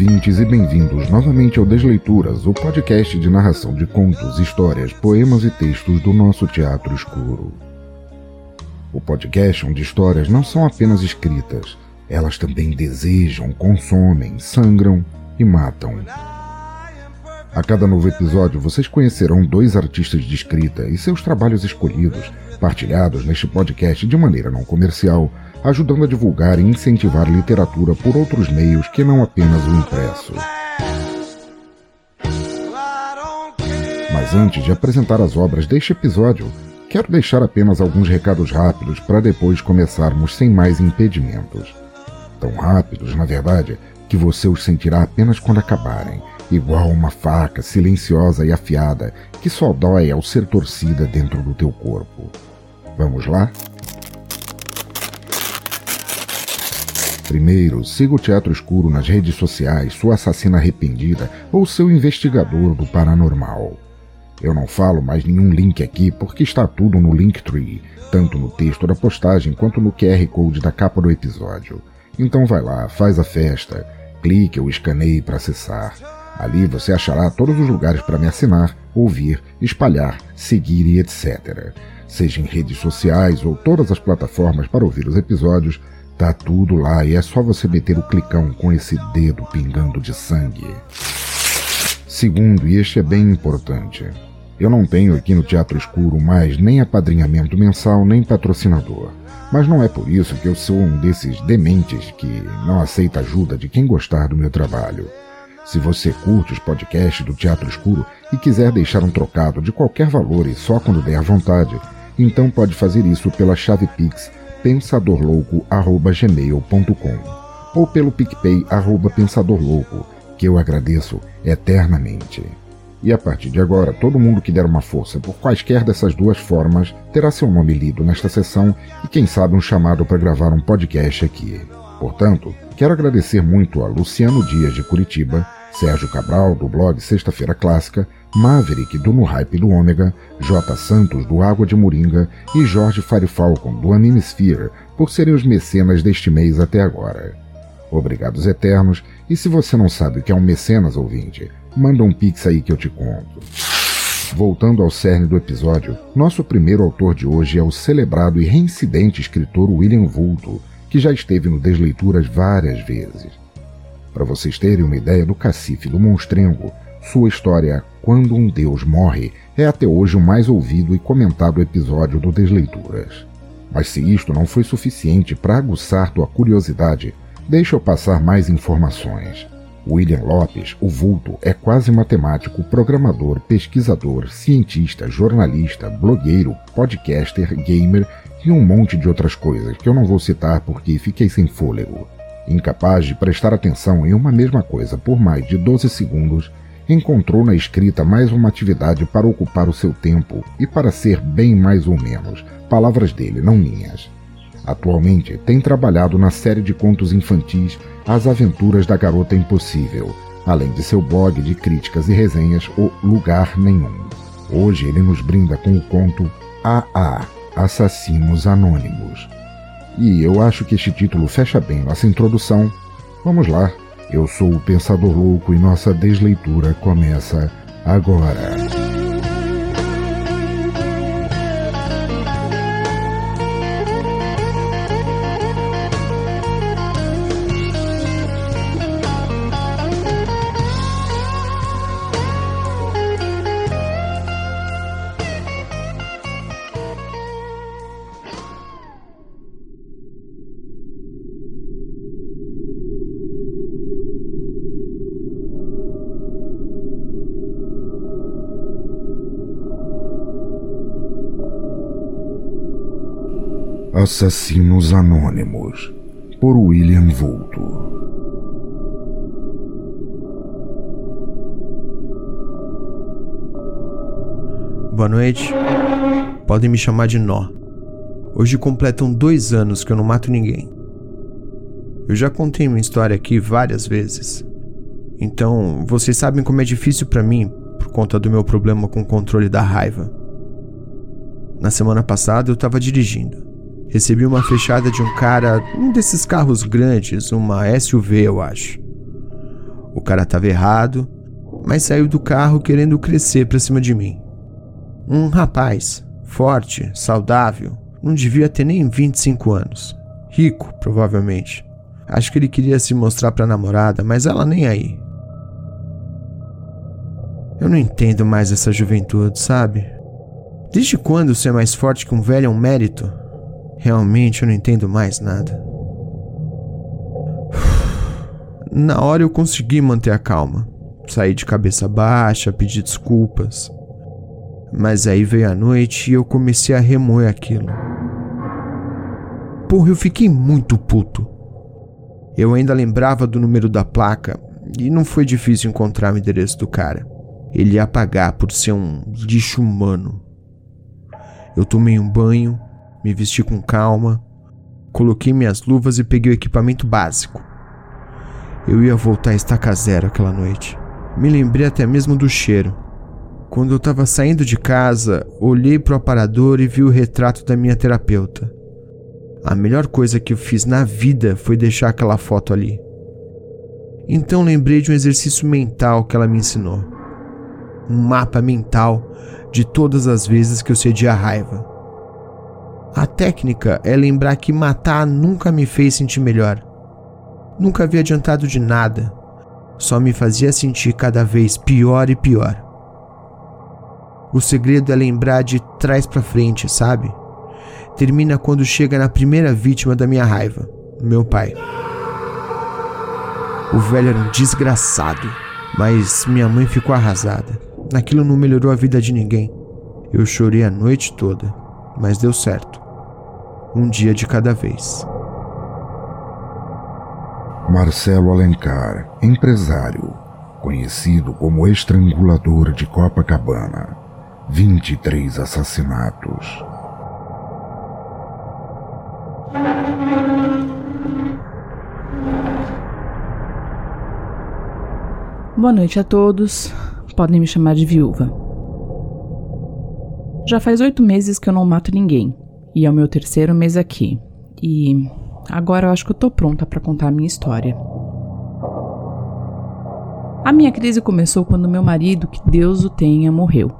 Ouvintes, e bem-vindos novamente ao Desleituras, o podcast de narração de contos, histórias, poemas e textos do nosso teatro escuro. O podcast onde histórias não são apenas escritas, elas também desejam, consomem, sangram e matam. A cada novo episódio, vocês conhecerão dois artistas de escrita e seus trabalhos escolhidos, partilhados neste podcast de maneira não comercial ajudando a divulgar e incentivar literatura por outros meios que não apenas o impresso. Mas antes de apresentar as obras deste episódio, quero deixar apenas alguns recados rápidos para depois começarmos sem mais impedimentos. Tão rápidos, na verdade, que você os sentirá apenas quando acabarem, igual uma faca silenciosa e afiada que só dói ao ser torcida dentro do teu corpo. Vamos lá? Primeiro, siga o Teatro Escuro nas redes sociais, sua assassina arrependida ou seu investigador do paranormal. Eu não falo mais nenhum link aqui porque está tudo no Linktree, tanto no texto da postagem quanto no QR Code da capa do episódio. Então vai lá, faz a festa, clique ou escaneie para acessar. Ali você achará todos os lugares para me assinar, ouvir, espalhar, seguir e etc. Seja em redes sociais ou todas as plataformas para ouvir os episódios, Tá tudo lá e é só você meter o clicão com esse dedo pingando de sangue. Segundo, e este é bem importante, eu não tenho aqui no Teatro Escuro mais nem apadrinhamento mensal nem patrocinador. Mas não é por isso que eu sou um desses dementes que não aceita ajuda de quem gostar do meu trabalho. Se você curte os podcasts do Teatro Escuro e quiser deixar um trocado de qualquer valor e só quando der vontade, então pode fazer isso pela chave Pix pensadorlouco@gmail.com ou pelo PicPay arroba pensadorlouco, que eu agradeço eternamente. E a partir de agora, todo mundo que der uma força por quaisquer dessas duas formas terá seu nome lido nesta sessão e quem sabe um chamado para gravar um podcast aqui. Portanto, quero agradecer muito a Luciano Dias de Curitiba, Sérgio Cabral do blog Sexta-feira Clássica, Maverick do No Hype do Ômega, J. Santos do Água de Moringa e Jorge Firefalcon do Anime Sphere por serem os mecenas deste mês até agora. Obrigados eternos, e se você não sabe o que é um mecenas ouvinte, manda um pix aí que eu te conto. Voltando ao cerne do episódio, nosso primeiro autor de hoje é o celebrado e reincidente escritor William Vulto, que já esteve no Desleituras várias vezes. Para vocês terem uma ideia do cacife do monstrengo, sua história Quando um Deus Morre é até hoje o mais ouvido e comentado episódio do Desleituras. Mas se isto não foi suficiente para aguçar tua curiosidade, deixa eu passar mais informações. William Lopes, o vulto, é quase matemático, programador, pesquisador, cientista, jornalista, blogueiro, podcaster, gamer e um monte de outras coisas que eu não vou citar porque fiquei sem fôlego. Incapaz de prestar atenção em uma mesma coisa por mais de 12 segundos, encontrou na escrita mais uma atividade para ocupar o seu tempo e para ser bem mais ou menos, palavras dele, não minhas. Atualmente tem trabalhado na série de contos infantis As Aventuras da Garota Impossível, além de seu blog de críticas e resenhas O Lugar Nenhum. Hoje ele nos brinda com o conto AA Assassinos Anônimos. E eu acho que este título fecha bem nossa introdução. Vamos lá, eu sou o Pensador Louco e nossa desleitura começa agora. Assassinos Anônimos, por William Vulto. Boa noite. Podem me chamar de Nó. Hoje completam dois anos que eu não mato ninguém. Eu já contei minha história aqui várias vezes. Então, vocês sabem como é difícil para mim por conta do meu problema com o controle da raiva. Na semana passada eu estava dirigindo recebi uma fechada de um cara, um desses carros grandes, uma SUV, eu acho. O cara estava errado, mas saiu do carro querendo crescer para cima de mim. Um rapaz, forte, saudável, não devia ter nem 25 anos. Rico, provavelmente. Acho que ele queria se mostrar para a namorada, mas ela nem aí. Eu não entendo mais essa juventude, sabe? Desde quando ser mais forte que um velho é um mérito? Realmente eu não entendo mais nada. Na hora eu consegui manter a calma. Saí de cabeça baixa, pedi desculpas. Mas aí veio a noite e eu comecei a remoer aquilo. Porra, eu fiquei muito puto. Eu ainda lembrava do número da placa e não foi difícil encontrar o endereço do cara. Ele ia pagar por ser um lixo humano. Eu tomei um banho, me vesti com calma, coloquei minhas luvas e peguei o equipamento básico. Eu ia voltar a estaca zero aquela noite. Me lembrei até mesmo do cheiro. Quando eu estava saindo de casa, olhei para o aparador e vi o retrato da minha terapeuta. A melhor coisa que eu fiz na vida foi deixar aquela foto ali. Então lembrei de um exercício mental que ela me ensinou. Um mapa mental de todas as vezes que eu cedi à raiva. Técnica é lembrar que matar nunca me fez sentir melhor. Nunca havia adiantado de nada. Só me fazia sentir cada vez pior e pior. O segredo é lembrar de trás para frente, sabe? Termina quando chega na primeira vítima da minha raiva, meu pai. O velho era um desgraçado, mas minha mãe ficou arrasada. Aquilo não melhorou a vida de ninguém. Eu chorei a noite toda, mas deu certo um dia de cada vez. Marcelo Alencar, empresário, conhecido como estrangulador de Copacabana, 23 assassinatos. Boa noite a todos. Podem me chamar de viúva. Já faz oito meses que eu não mato ninguém. E é o meu terceiro mês aqui. E agora eu acho que eu tô pronta para contar a minha história. A minha crise começou quando meu marido, que Deus o tenha, morreu.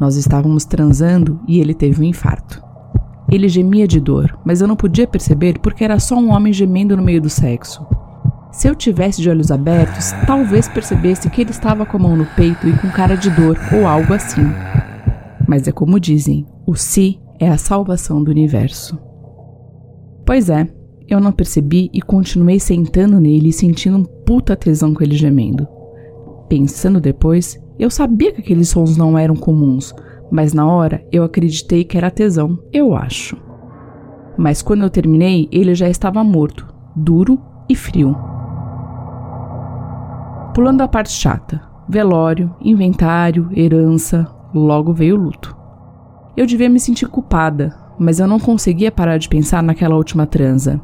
Nós estávamos transando e ele teve um infarto. Ele gemia de dor, mas eu não podia perceber porque era só um homem gemendo no meio do sexo. Se eu tivesse de olhos abertos, talvez percebesse que ele estava com a mão no peito e com cara de dor ou algo assim. Mas é como dizem, o si é a salvação do universo. Pois é, eu não percebi e continuei sentando nele e sentindo um puta tesão com ele gemendo. Pensando depois, eu sabia que aqueles sons não eram comuns, mas na hora eu acreditei que era tesão, eu acho. Mas quando eu terminei, ele já estava morto, duro e frio. Pulando a parte chata: velório, inventário, herança, logo veio o luto. Eu devia me sentir culpada, mas eu não conseguia parar de pensar naquela última transa.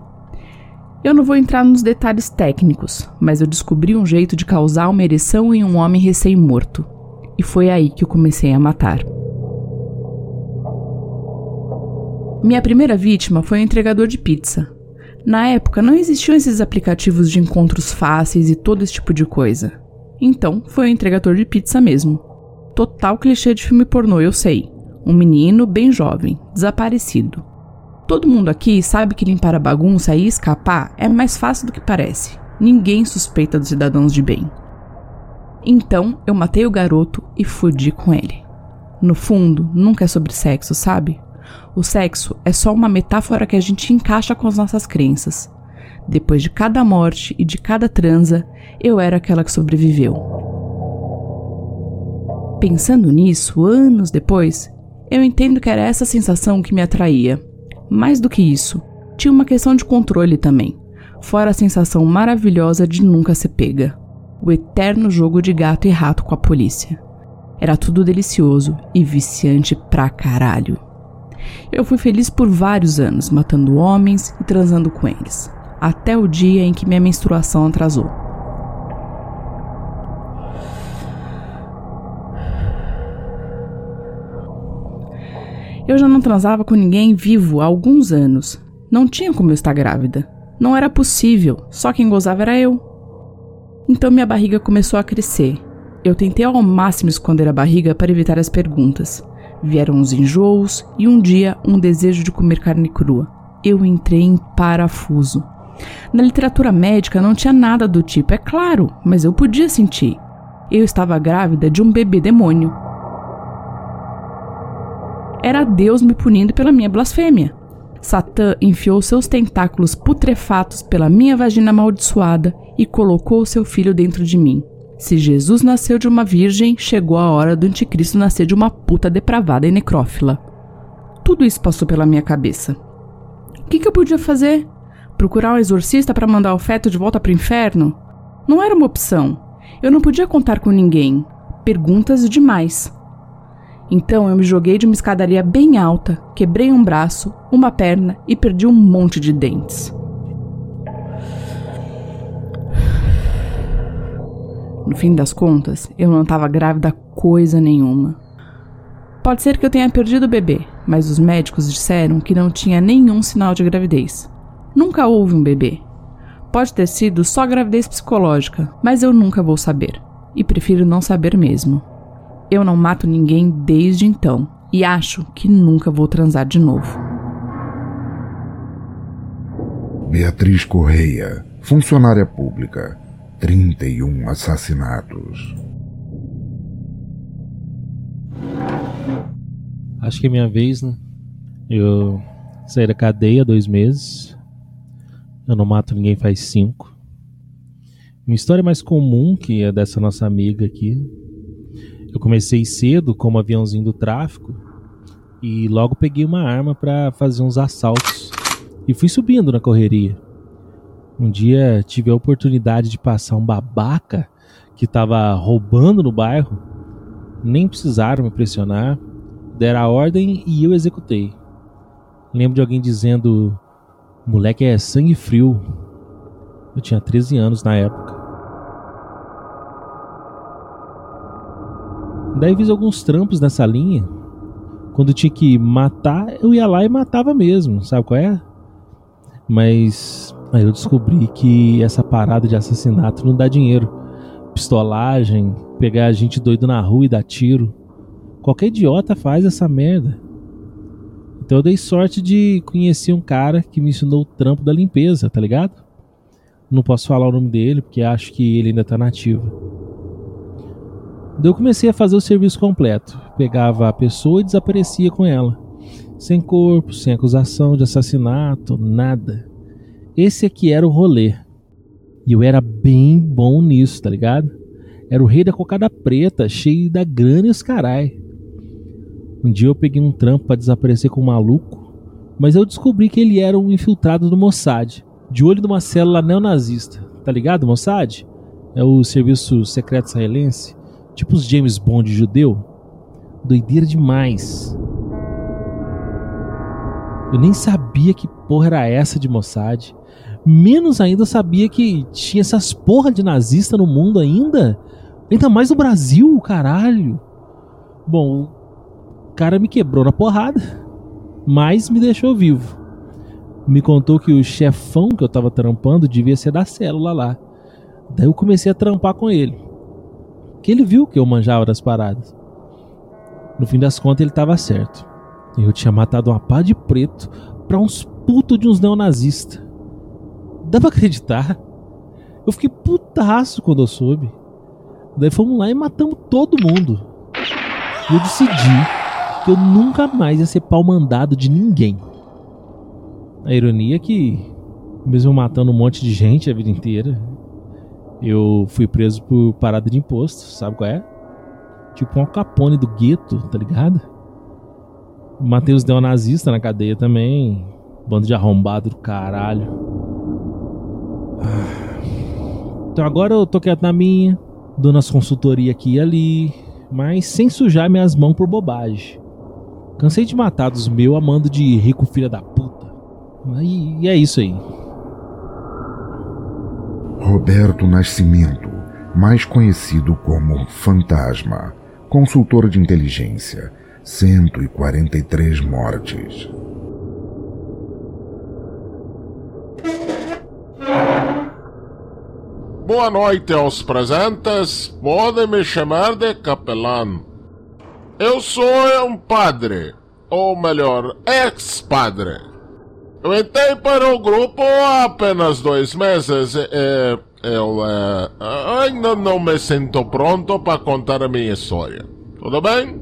Eu não vou entrar nos detalhes técnicos, mas eu descobri um jeito de causar uma ereção em um homem recém-morto. E foi aí que eu comecei a matar. Minha primeira vítima foi um entregador de pizza. Na época não existiam esses aplicativos de encontros fáceis e todo esse tipo de coisa. Então foi um entregador de pizza mesmo. Total clichê de filme pornô, eu sei um menino bem jovem, desaparecido. Todo mundo aqui sabe que limpar a bagunça e escapar é mais fácil do que parece. Ninguém suspeita dos cidadãos de bem. Então eu matei o garoto e fudi com ele. No fundo, nunca é sobre sexo, sabe? O sexo é só uma metáfora que a gente encaixa com as nossas crenças. Depois de cada morte e de cada transa, eu era aquela que sobreviveu. Pensando nisso, anos depois, eu entendo que era essa sensação que me atraía. Mais do que isso, tinha uma questão de controle também, fora a sensação maravilhosa de nunca ser pega. O eterno jogo de gato e rato com a polícia. Era tudo delicioso e viciante pra caralho. Eu fui feliz por vários anos, matando homens e transando com eles, até o dia em que minha menstruação atrasou. Eu já não transava com ninguém vivo há alguns anos. Não tinha como eu estar grávida. Não era possível, só quem gozava era eu. Então minha barriga começou a crescer. Eu tentei ao máximo esconder a barriga para evitar as perguntas. Vieram os enjoos e um dia um desejo de comer carne crua. Eu entrei em parafuso. Na literatura médica não tinha nada do tipo, é claro, mas eu podia sentir. Eu estava grávida de um bebê demônio. Era Deus me punindo pela minha blasfêmia. Satã enfiou seus tentáculos putrefatos pela minha vagina amaldiçoada e colocou seu filho dentro de mim. Se Jesus nasceu de uma virgem, chegou a hora do anticristo nascer de uma puta depravada e necrófila. Tudo isso passou pela minha cabeça. O que, que eu podia fazer? Procurar um exorcista para mandar o feto de volta para o inferno? Não era uma opção. Eu não podia contar com ninguém. Perguntas demais. Então eu me joguei de uma escadaria bem alta, quebrei um braço, uma perna e perdi um monte de dentes. No fim das contas, eu não estava grávida coisa nenhuma. Pode ser que eu tenha perdido o bebê, mas os médicos disseram que não tinha nenhum sinal de gravidez. Nunca houve um bebê. Pode ter sido só gravidez psicológica, mas eu nunca vou saber. E prefiro não saber mesmo. Eu não mato ninguém desde então e acho que nunca vou transar de novo. Beatriz Correia, funcionária pública, 31 assassinatos. Acho que é minha vez, né? Eu saí da cadeia há dois meses. Eu não mato ninguém faz cinco. Uma história mais comum que a dessa nossa amiga aqui. Eu comecei cedo como aviãozinho do tráfico e logo peguei uma arma para fazer uns assaltos e fui subindo na correria. Um dia tive a oportunidade de passar um babaca que estava roubando no bairro. Nem precisaram me pressionar, deram a ordem e eu executei. Lembro de alguém dizendo: moleque é sangue frio. Eu tinha 13 anos na época. Daí fiz alguns trampos nessa linha. Quando tinha que matar, eu ia lá e matava mesmo, sabe qual é? Mas Aí eu descobri que essa parada de assassinato não dá dinheiro. Pistolagem, pegar a gente doido na rua e dar tiro. Qualquer idiota faz essa merda. Então eu dei sorte de conhecer um cara que me ensinou o trampo da limpeza, tá ligado? Não posso falar o nome dele porque acho que ele ainda tá nativo. Eu comecei a fazer o serviço completo. Pegava a pessoa e desaparecia com ela. Sem corpo, sem acusação de assassinato, nada. Esse aqui era o rolê. E eu era bem bom nisso, tá ligado? Era o rei da cocada preta, cheio da grana e os carai. Um dia eu peguei um trampo para desaparecer com um maluco, mas eu descobri que ele era um infiltrado do Mossad, de olho numa célula neonazista. Tá ligado, Mossad? É o serviço secreto israelense, tipo os James Bond judeu. Doideira demais. Eu nem sabia que porra era essa de Mossad. Menos ainda sabia que tinha essas porra de nazista no mundo ainda. Ainda mais no Brasil, caralho. Bom, o cara me quebrou na porrada, mas me deixou vivo. Me contou que o chefão que eu tava trampando devia ser da célula lá. Daí eu comecei a trampar com ele. Que ele viu que eu manjava das paradas. No fim das contas, ele tava certo. Eu tinha matado uma pá de preto pra uns putos de uns neonazistas. Dá pra acreditar? Eu fiquei putaço quando eu soube. Daí fomos lá e matamos todo mundo. E eu decidi que eu nunca mais ia ser pau mandado de ninguém. A ironia é que, mesmo matando um monte de gente a vida inteira, eu fui preso por parada de imposto, sabe qual é? Tipo um capone do gueto, tá ligado? Matei os neonazistas na cadeia também. Bando de arrombado do caralho. Então agora eu tô quieto na minha, dando as consultorias aqui e ali, mas sem sujar minhas mãos por bobagem. Cansei de matar dos meus amando de rico filha da puta. E é isso aí. Roberto Nascimento, mais conhecido como Fantasma, consultor de inteligência, 143 mortes. Boa noite aos presentes. Podem me chamar de capelão. Eu sou um padre, ou melhor, ex-padre. Eu entrei para o grupo há apenas dois meses e eu é, ainda não me sinto pronto para contar a minha história. Tudo bem?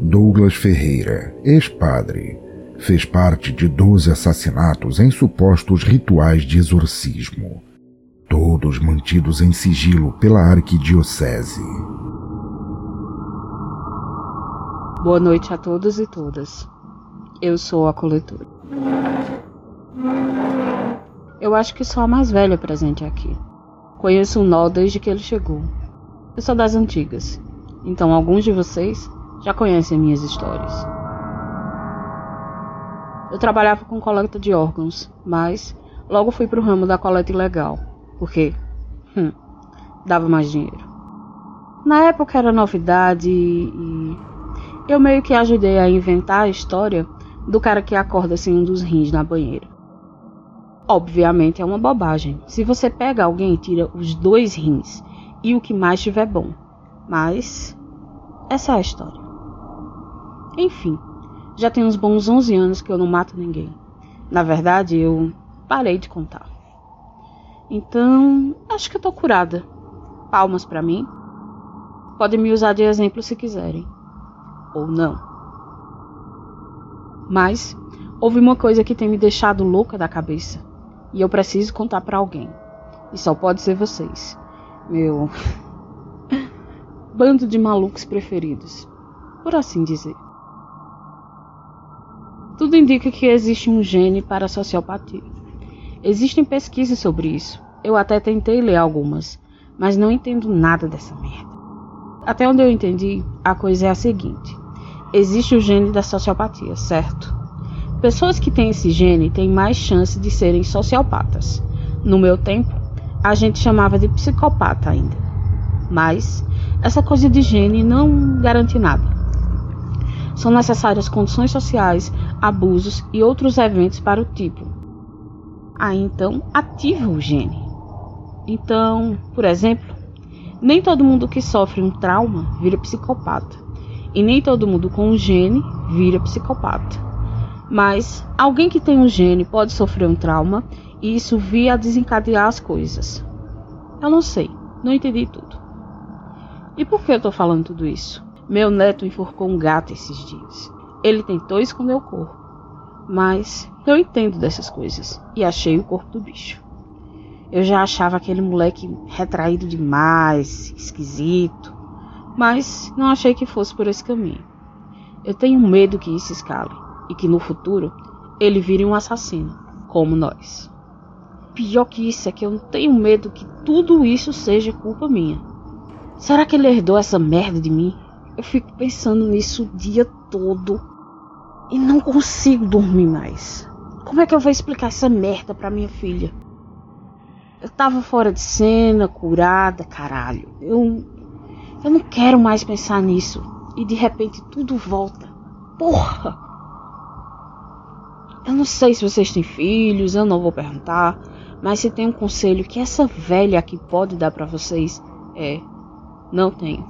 Douglas Ferreira, ex-padre, fez parte de 12 assassinatos em supostos rituais de exorcismo, todos mantidos em sigilo pela arquidiocese. Boa noite a todos e todas. Eu sou a coletora. Eu acho que sou a mais velha presente aqui. Conheço o Nó desde que ele chegou. Eu sou das antigas, então alguns de vocês já conhecem minhas histórias. Eu trabalhava com coleta de órgãos, mas logo fui para o ramo da coleta ilegal, porque hum, dava mais dinheiro. Na época era novidade e eu meio que ajudei a inventar a história do cara que acorda sem um dos rins na banheira. Obviamente é uma bobagem. Se você pega alguém e tira os dois rins e o que mais tiver bom. Mas essa é a história. Enfim, já tem uns bons 11 anos que eu não mato ninguém. Na verdade, eu parei de contar. Então, acho que eu tô curada. Palmas para mim. Podem me usar de exemplo se quiserem. Ou não. Mas houve uma coisa que tem me deixado louca da cabeça. E eu preciso contar para alguém. E só pode ser vocês. Meu. bando de malucos preferidos. Por assim dizer. Tudo indica que existe um gene para a sociopatia. Existem pesquisas sobre isso. Eu até tentei ler algumas, mas não entendo nada dessa merda. Até onde eu entendi, a coisa é a seguinte: existe o gene da sociopatia, certo? Pessoas que têm esse gene têm mais chance de serem sociopatas. No meu tempo, a gente chamava de psicopata ainda. Mas essa coisa de gene não garante nada. São necessárias condições sociais, abusos e outros eventos para o tipo. Aí então ativa o gene. Então, por exemplo, nem todo mundo que sofre um trauma vira psicopata. E nem todo mundo com um gene vira psicopata. Mas alguém que tem um gene pode sofrer um trauma e isso via desencadear as coisas. Eu não sei, não entendi tudo. E por que eu tô falando tudo isso? Meu neto enforcou um gato esses dias. Ele tentou esconder o corpo, mas eu entendo dessas coisas e achei o corpo do bicho. Eu já achava aquele moleque retraído demais, esquisito, mas não achei que fosse por esse caminho. Eu tenho medo que isso escale e que no futuro ele vire um assassino, como nós. Pior que isso é que eu não tenho medo que tudo isso seja culpa minha. Será que ele herdou essa merda de mim? Eu fico pensando nisso o dia todo e não consigo dormir mais. Como é que eu vou explicar essa merda pra minha filha? Eu tava fora de cena, curada, caralho. Eu. Eu não quero mais pensar nisso. E de repente tudo volta. Porra! Eu não sei se vocês têm filhos, eu não vou perguntar. Mas se tem um conselho que essa velha aqui pode dar para vocês é: não tenho.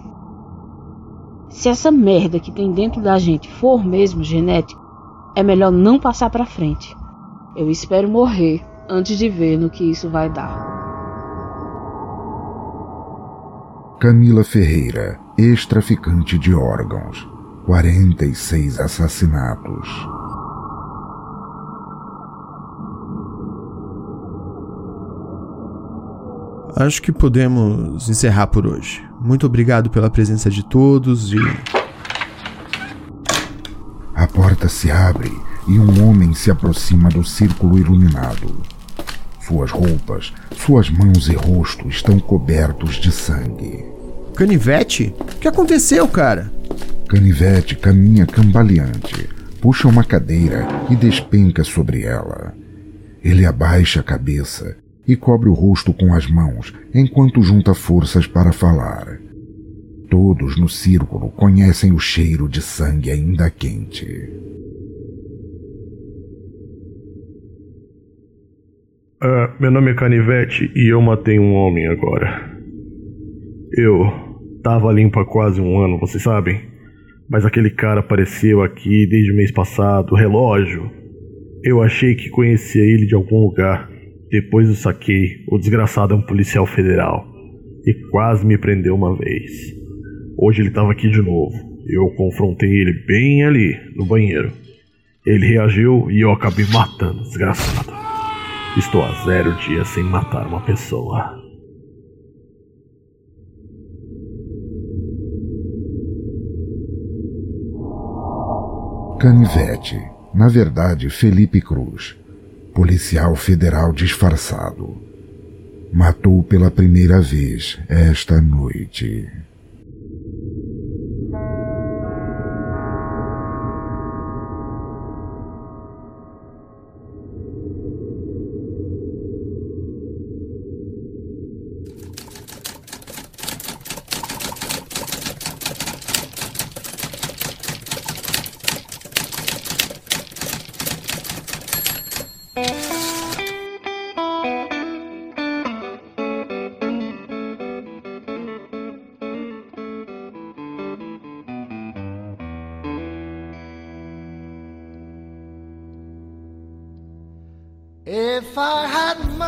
Se essa merda que tem dentro da gente for mesmo genética, é melhor não passar para frente. Eu espero morrer antes de ver no que isso vai dar. Camila Ferreira, ex-traficante de órgãos. 46 assassinatos. Acho que podemos encerrar por hoje. Muito obrigado pela presença de todos e. A porta se abre e um homem se aproxima do círculo iluminado. Suas roupas, suas mãos e rosto estão cobertos de sangue. Canivete? O que aconteceu, cara? Canivete caminha cambaleante, puxa uma cadeira e despenca sobre ela. Ele abaixa a cabeça e cobre o rosto com as mãos enquanto junta forças para falar. Todos no círculo conhecem o cheiro de sangue ainda quente. Uh, meu nome é Canivete e eu matei um homem agora. Eu tava limpo há quase um ano, vocês sabem? Mas aquele cara apareceu aqui desde o mês passado, relógio. Eu achei que conhecia ele de algum lugar. Depois eu saquei, o desgraçado é um policial federal. E quase me prendeu uma vez. Hoje ele estava aqui de novo. Eu confrontei ele bem ali, no banheiro. Ele reagiu e eu acabei matando, desgraçado. Estou há zero dias sem matar uma pessoa. Canivete, na verdade Felipe Cruz, policial federal disfarçado, matou pela primeira vez esta noite.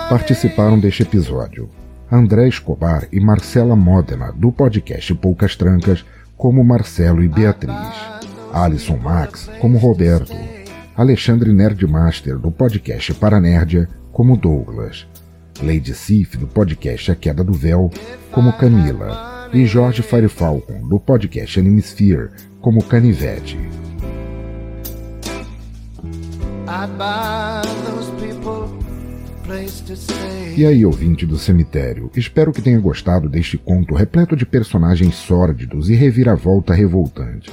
Participaram deste episódio André Escobar e Marcela Modena, do podcast Poucas Trancas, como Marcelo e Beatriz. Alisson Max, como Roberto. Alexandre Nerdmaster, do podcast Paranerdia, como Douglas. Lady Sif, do podcast A Queda do Véu, como Camila. E Jorge Firefalcon, do podcast Animesphere, como Canivete. E aí, ouvinte do cemitério, espero que tenha gostado deste conto repleto de personagens sórdidos e reviravolta revoltante.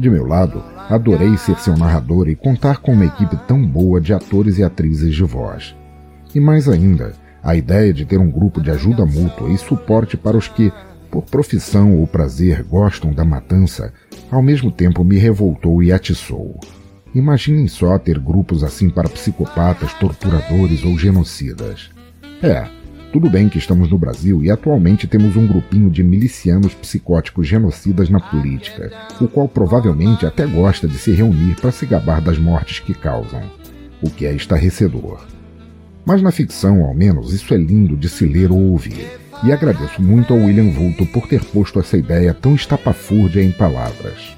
De meu lado, adorei ser seu narrador e contar com uma equipe tão boa de atores e atrizes de voz. E mais ainda, a ideia de ter um grupo de ajuda mútua e suporte para os que, por profissão ou prazer, gostam da matança, ao mesmo tempo me revoltou e atiçou. Imaginem só ter grupos assim para psicopatas, torturadores ou genocidas. É, tudo bem que estamos no Brasil e atualmente temos um grupinho de milicianos psicóticos genocidas na política, o qual provavelmente até gosta de se reunir para se gabar das mortes que causam, o que é estarrecedor. Mas na ficção, ao menos, isso é lindo de se ler ou ouvir, e agradeço muito ao William Vulto por ter posto essa ideia tão estapafúrdia em palavras.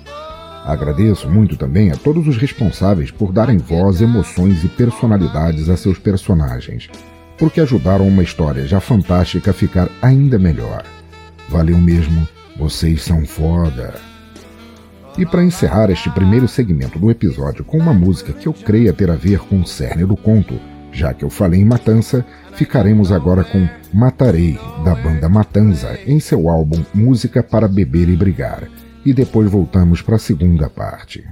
Agradeço muito também a todos os responsáveis por darem voz, emoções e personalidades a seus personagens, porque ajudaram uma história já fantástica a ficar ainda melhor. Valeu mesmo, vocês são foda. E para encerrar este primeiro segmento do episódio com uma música que eu creia ter a ver com o cerne do conto, já que eu falei em Matança, ficaremos agora com Matarei, da banda Matanza, em seu álbum Música para Beber e Brigar e depois voltamos para a segunda parte.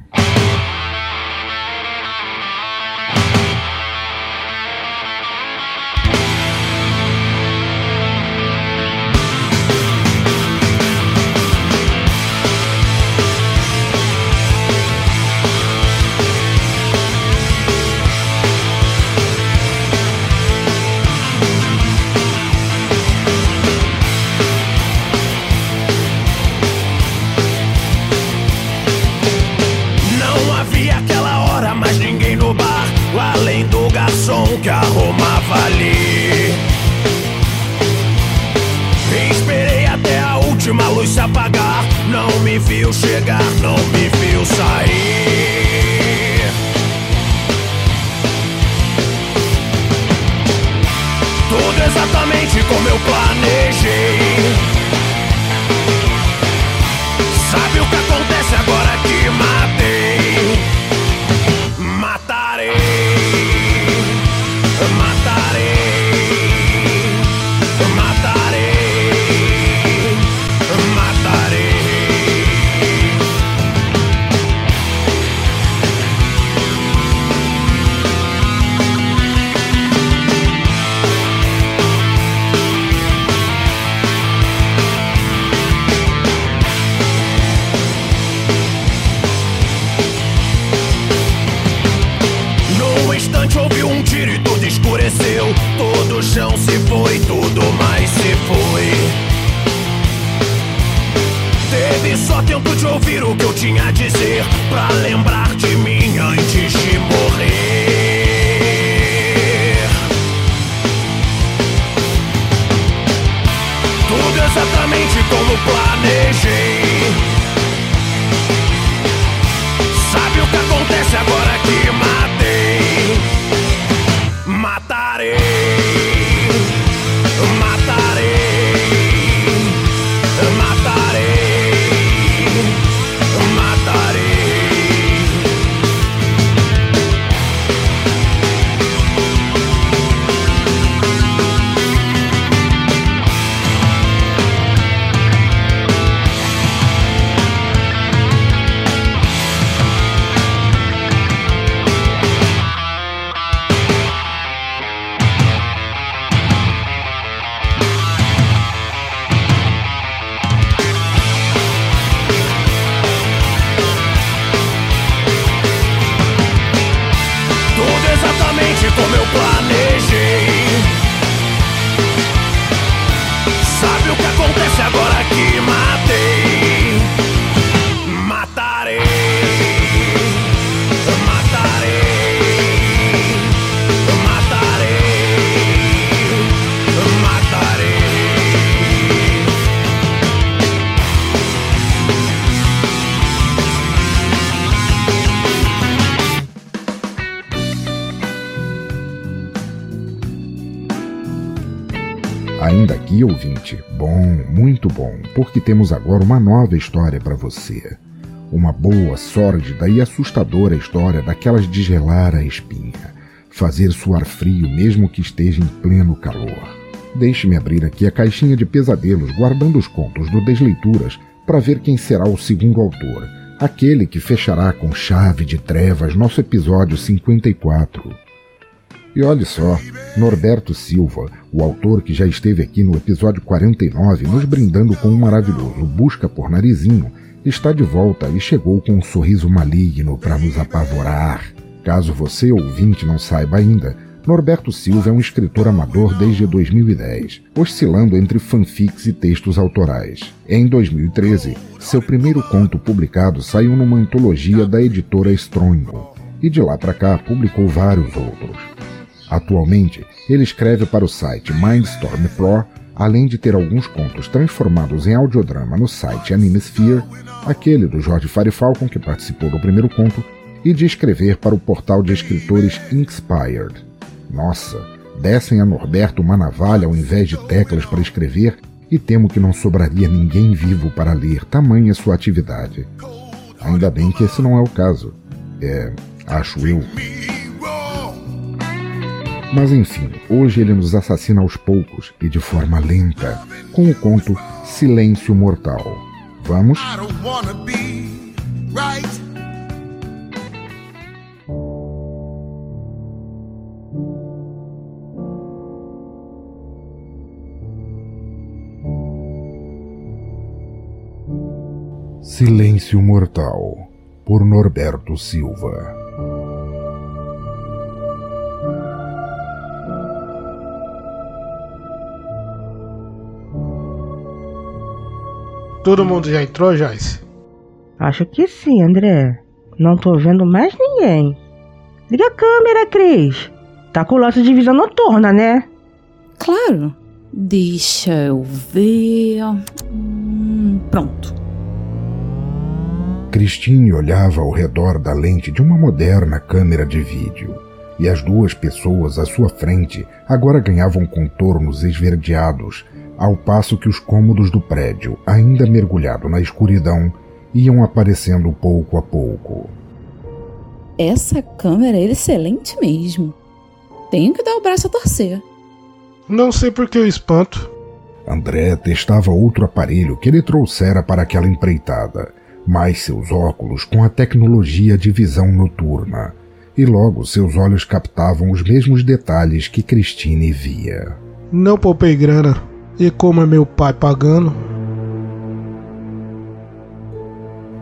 Ouvinte? Bom, muito bom, porque temos agora uma nova história para você. Uma boa, sórdida e assustadora história daquelas de gelar a espinha, fazer suar frio mesmo que esteja em pleno calor. Deixe-me abrir aqui a caixinha de pesadelos guardando os contos do Desleituras para ver quem será o segundo autor, aquele que fechará com chave de trevas nosso episódio 54. E olhe só, Norberto Silva, o autor que já esteve aqui no episódio 49 nos brindando com um maravilhoso Busca por Narizinho, está de volta e chegou com um sorriso maligno para nos apavorar. Caso você, ouvinte, não saiba ainda, Norberto Silva é um escritor amador desde 2010, oscilando entre fanfics e textos autorais. Em 2013, seu primeiro conto publicado saiu numa antologia da editora Strongo, e de lá para cá publicou vários outros. Atualmente, ele escreve para o site Mindstorm Pro, além de ter alguns contos transformados em audiodrama no site Animesphere, aquele do Jorge Farifalcon que participou do primeiro conto, e de escrever para o portal de escritores Inspired. Nossa, dessem a Norberto uma navalha ao invés de teclas para escrever e temo que não sobraria ninguém vivo para ler, tamanha sua atividade. Ainda bem que esse não é o caso. É, acho eu. Mas enfim, hoje ele nos assassina aos poucos e de forma lenta, com o conto Silêncio Mortal. Vamos? Silêncio Mortal, por Norberto Silva. Todo mundo já entrou, Joyce? Acho que sim, André. Não tô vendo mais ninguém. Liga a câmera, Cris. Tá com o lote de visão noturna, né? Claro. Deixa eu ver. Hum, pronto. Christine olhava ao redor da lente de uma moderna câmera de vídeo, e as duas pessoas à sua frente agora ganhavam contornos esverdeados ao passo que os cômodos do prédio, ainda mergulhado na escuridão, iam aparecendo pouco a pouco. Essa câmera é excelente mesmo. Tenho que dar o braço a torcer. Não sei por que eu espanto. André testava outro aparelho que ele trouxera para aquela empreitada, mais seus óculos com a tecnologia de visão noturna, e logo seus olhos captavam os mesmos detalhes que Christine via. Não poupei grana. E como é meu pai pagando?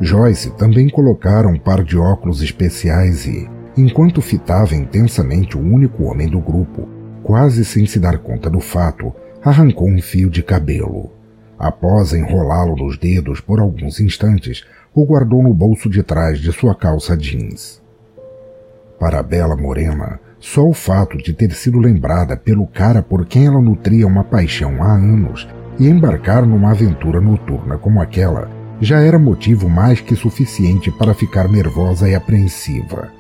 Joyce também colocara um par de óculos especiais e, enquanto fitava intensamente o único homem do grupo, quase sem se dar conta do fato, arrancou um fio de cabelo. Após enrolá-lo nos dedos por alguns instantes, o guardou no bolso de trás de sua calça jeans. Para a bela morena, só o fato de ter sido lembrada pelo cara por quem ela nutria uma paixão há anos e embarcar numa aventura noturna como aquela já era motivo mais que suficiente para ficar nervosa e apreensiva,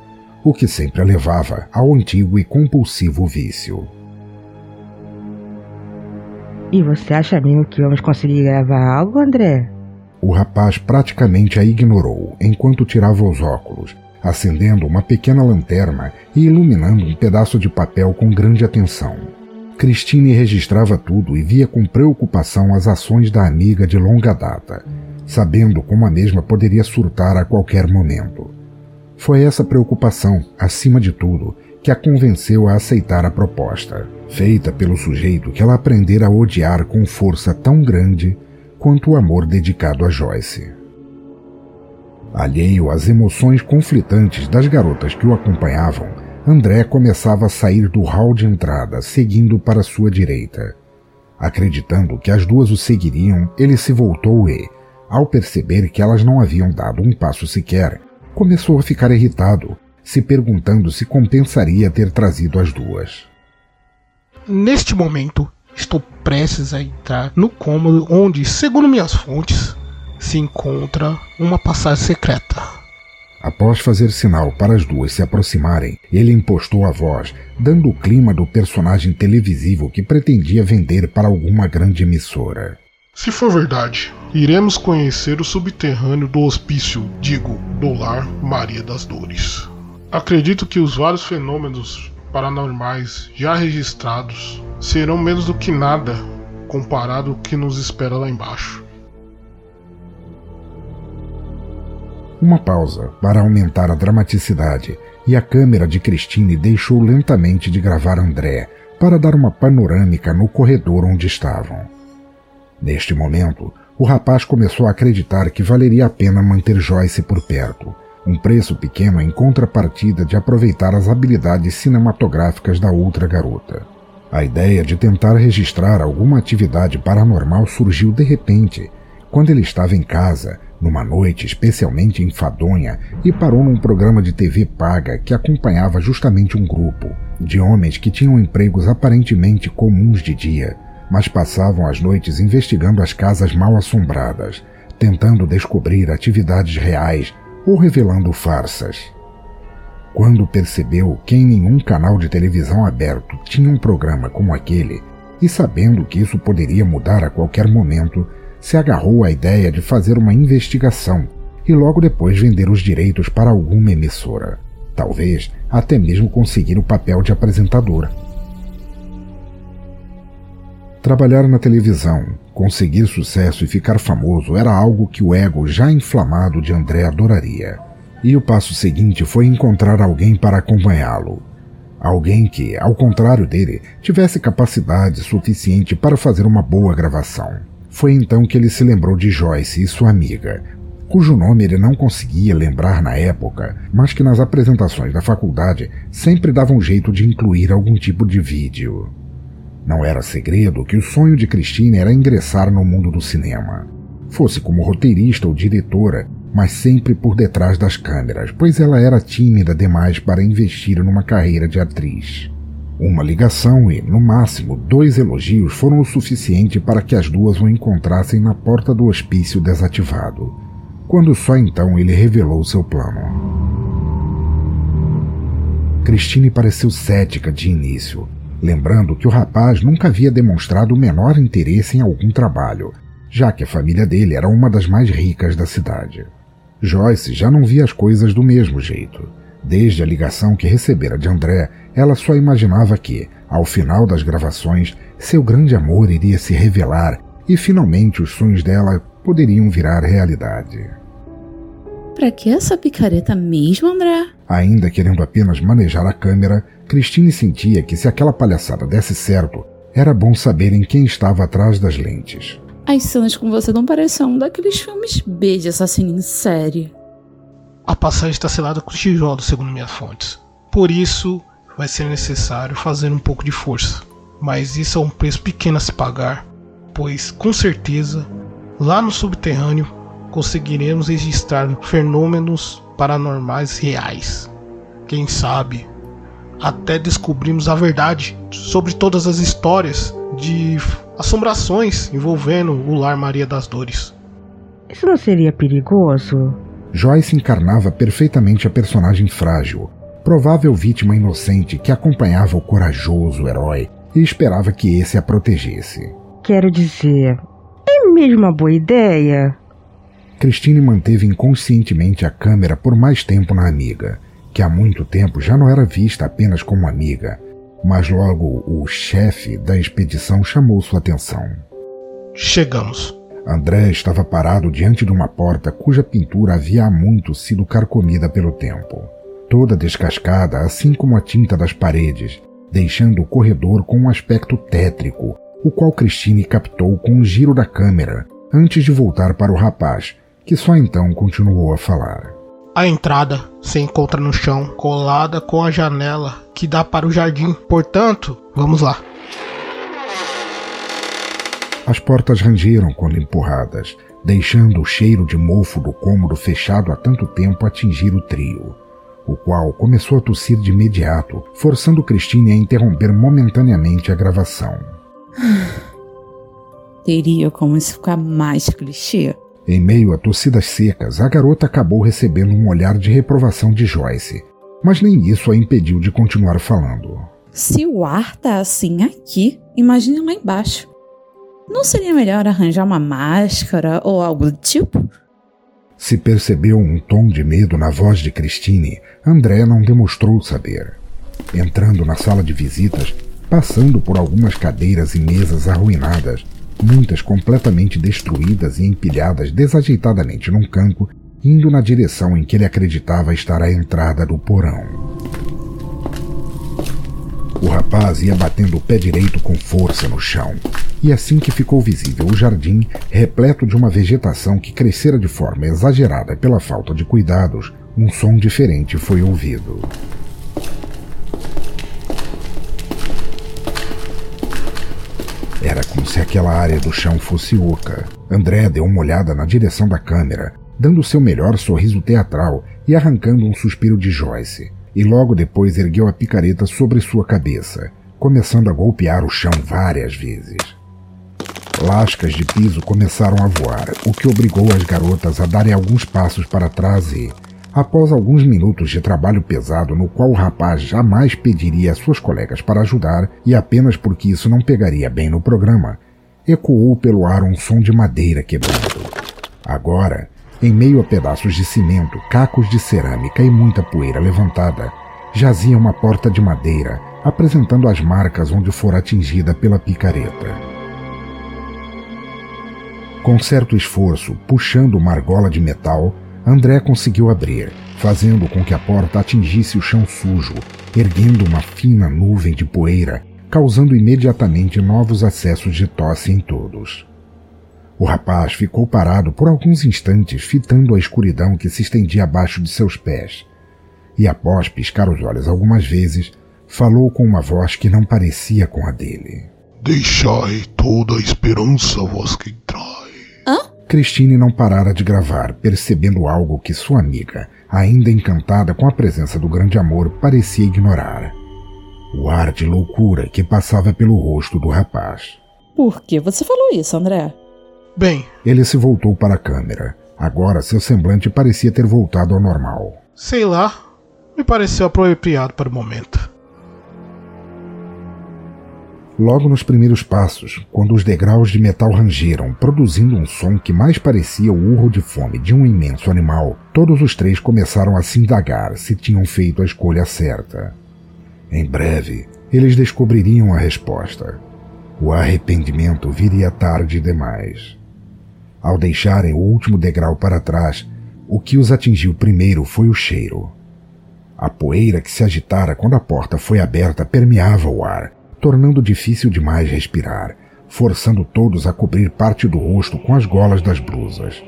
o que sempre a levava ao antigo e compulsivo vício. E você acha mesmo que vamos conseguir gravar algo, André? O rapaz praticamente a ignorou enquanto tirava os óculos, acendendo uma pequena lanterna e iluminando um pedaço de papel com grande atenção. Christine registrava tudo e via com preocupação as ações da amiga de longa data, sabendo como a mesma poderia surtar a qualquer momento. Foi essa preocupação, acima de tudo, que a convenceu a aceitar a proposta, feita pelo sujeito que ela aprendera a odiar com força tão grande quanto o amor dedicado a Joyce. Alheio às emoções conflitantes das garotas que o acompanhavam, André começava a sair do hall de entrada, seguindo para sua direita. Acreditando que as duas o seguiriam, ele se voltou e, ao perceber que elas não haviam dado um passo sequer, começou a ficar irritado, se perguntando se compensaria ter trazido as duas. Neste momento, estou prestes a entrar no cômodo onde, segundo minhas fontes, se encontra uma passagem secreta. Após fazer sinal para as duas se aproximarem, ele impostou a voz, dando o clima do personagem televisivo que pretendia vender para alguma grande emissora. Se for verdade, iremos conhecer o subterrâneo do hospício, digo, do lar Maria das Dores. Acredito que os vários fenômenos paranormais já registrados serão menos do que nada comparado ao que nos espera lá embaixo. Uma pausa para aumentar a dramaticidade e a câmera de Christine deixou lentamente de gravar André para dar uma panorâmica no corredor onde estavam. Neste momento, o rapaz começou a acreditar que valeria a pena manter Joyce por perto, um preço pequeno em contrapartida de aproveitar as habilidades cinematográficas da outra garota. A ideia de tentar registrar alguma atividade paranormal surgiu de repente, quando ele estava em casa, numa noite especialmente enfadonha, e parou num programa de TV paga que acompanhava justamente um grupo de homens que tinham empregos aparentemente comuns de dia, mas passavam as noites investigando as casas mal assombradas, tentando descobrir atividades reais ou revelando farsas. Quando percebeu que em nenhum canal de televisão aberto tinha um programa como aquele, e sabendo que isso poderia mudar a qualquer momento, se agarrou à ideia de fazer uma investigação e logo depois vender os direitos para alguma emissora. Talvez até mesmo conseguir o papel de apresentador. Trabalhar na televisão, conseguir sucesso e ficar famoso era algo que o ego já inflamado de André adoraria. E o passo seguinte foi encontrar alguém para acompanhá-lo. Alguém que, ao contrário dele, tivesse capacidade suficiente para fazer uma boa gravação. Foi então que ele se lembrou de Joyce e sua amiga, cujo nome ele não conseguia lembrar na época, mas que nas apresentações da faculdade sempre davam um jeito de incluir algum tipo de vídeo. Não era segredo que o sonho de Christine era ingressar no mundo do cinema. Fosse como roteirista ou diretora, mas sempre por detrás das câmeras, pois ela era tímida demais para investir numa carreira de atriz. Uma ligação e, no máximo, dois elogios foram o suficiente para que as duas o encontrassem na porta do hospício desativado, quando só então ele revelou seu plano. Christine pareceu cética de início, lembrando que o rapaz nunca havia demonstrado o menor interesse em algum trabalho, já que a família dele era uma das mais ricas da cidade. Joyce já não via as coisas do mesmo jeito. Desde a ligação que recebera de André, ela só imaginava que, ao final das gravações, seu grande amor iria se revelar e finalmente os sonhos dela poderiam virar realidade. Pra que essa picareta mesmo, André? Ainda querendo apenas manejar a câmera, Christine sentia que se aquela palhaçada desse certo, era bom saber em quem estava atrás das lentes. As cenas com você não parecem um daqueles filmes B de assassino em série. A passagem está selada com tijolos, segundo minhas fontes. Por isso, vai ser necessário fazer um pouco de força. Mas isso é um preço pequeno a se pagar pois com certeza lá no subterrâneo conseguiremos registrar fenômenos paranormais reais. Quem sabe até descobrimos a verdade sobre todas as histórias de assombrações envolvendo o Lar Maria das Dores. Isso não seria perigoso? Joyce encarnava perfeitamente a personagem frágil, provável vítima inocente que acompanhava o corajoso herói e esperava que esse a protegesse. Quero dizer, é mesmo uma boa ideia? Christine manteve inconscientemente a câmera por mais tempo na amiga, que há muito tempo já não era vista apenas como amiga, mas logo o chefe da expedição chamou sua atenção. Chegamos. André estava parado diante de uma porta cuja pintura havia há muito sido carcomida pelo tempo, toda descascada, assim como a tinta das paredes, deixando o corredor com um aspecto tétrico, o qual Christine captou com um giro da câmera antes de voltar para o rapaz, que só então continuou a falar. A entrada se encontra no chão, colada com a janela que dá para o jardim. Portanto, vamos lá. As portas rangeram quando empurradas, deixando o cheiro de mofo do cômodo fechado há tanto tempo atingir o trio, o qual começou a tossir de imediato, forçando Christine a interromper momentaneamente a gravação. Teria como isso ficar mais clichê? Em meio a tossidas secas, a garota acabou recebendo um olhar de reprovação de Joyce, mas nem isso a impediu de continuar falando. Se o ar tá assim aqui, imagine lá embaixo. Não seria melhor arranjar uma máscara ou algo do tipo? Se percebeu um tom de medo na voz de Christine, André não demonstrou saber. Entrando na sala de visitas, passando por algumas cadeiras e mesas arruinadas, muitas completamente destruídas e empilhadas desajeitadamente num canto, indo na direção em que ele acreditava estar a entrada do porão. O rapaz ia batendo o pé direito com força no chão, e assim que ficou visível o jardim, repleto de uma vegetação que crescera de forma exagerada pela falta de cuidados, um som diferente foi ouvido. Era como se aquela área do chão fosse oca. André deu uma olhada na direção da câmera, dando seu melhor sorriso teatral e arrancando um suspiro de Joyce, e logo depois ergueu a picareta sobre sua cabeça, começando a golpear o chão várias vezes. Lascas de piso começaram a voar, o que obrigou as garotas a darem alguns passos para trás e, após alguns minutos de trabalho pesado no qual o rapaz jamais pediria a suas colegas para ajudar e apenas porque isso não pegaria bem no programa, ecoou pelo ar um som de madeira quebrando. Agora, em meio a pedaços de cimento, cacos de cerâmica e muita poeira levantada, jazia uma porta de madeira, apresentando as marcas onde fora atingida pela picareta. Com certo esforço, puxando uma argola de metal, André conseguiu abrir, fazendo com que a porta atingisse o chão sujo, erguendo uma fina nuvem de poeira, causando imediatamente novos acessos de tosse em todos. O rapaz ficou parado por alguns instantes, fitando a escuridão que se estendia abaixo de seus pés, e após piscar os olhos algumas vezes, falou com uma voz que não parecia com a dele. Deixai toda a esperança vos que trai. Christine não parara de gravar, percebendo algo que sua amiga, ainda encantada com a presença do grande amor, parecia ignorar. O ar de loucura que passava pelo rosto do rapaz. Por que você falou isso, André? Bem, Ele se voltou para a câmera. Agora seu semblante parecia ter voltado ao normal. sei lá, me pareceu apropriado para o momento. Logo nos primeiros passos, quando os degraus de metal rangeram, produzindo um som que mais parecia o urro de fome de um imenso animal, todos os três começaram a se indagar se tinham feito a escolha certa. Em breve, eles descobririam a resposta. O arrependimento viria tarde demais. Ao deixarem o último degrau para trás, o que os atingiu primeiro foi o cheiro. A poeira que se agitara quando a porta foi aberta permeava o ar, tornando difícil demais respirar, forçando todos a cobrir parte do rosto com as golas das blusas.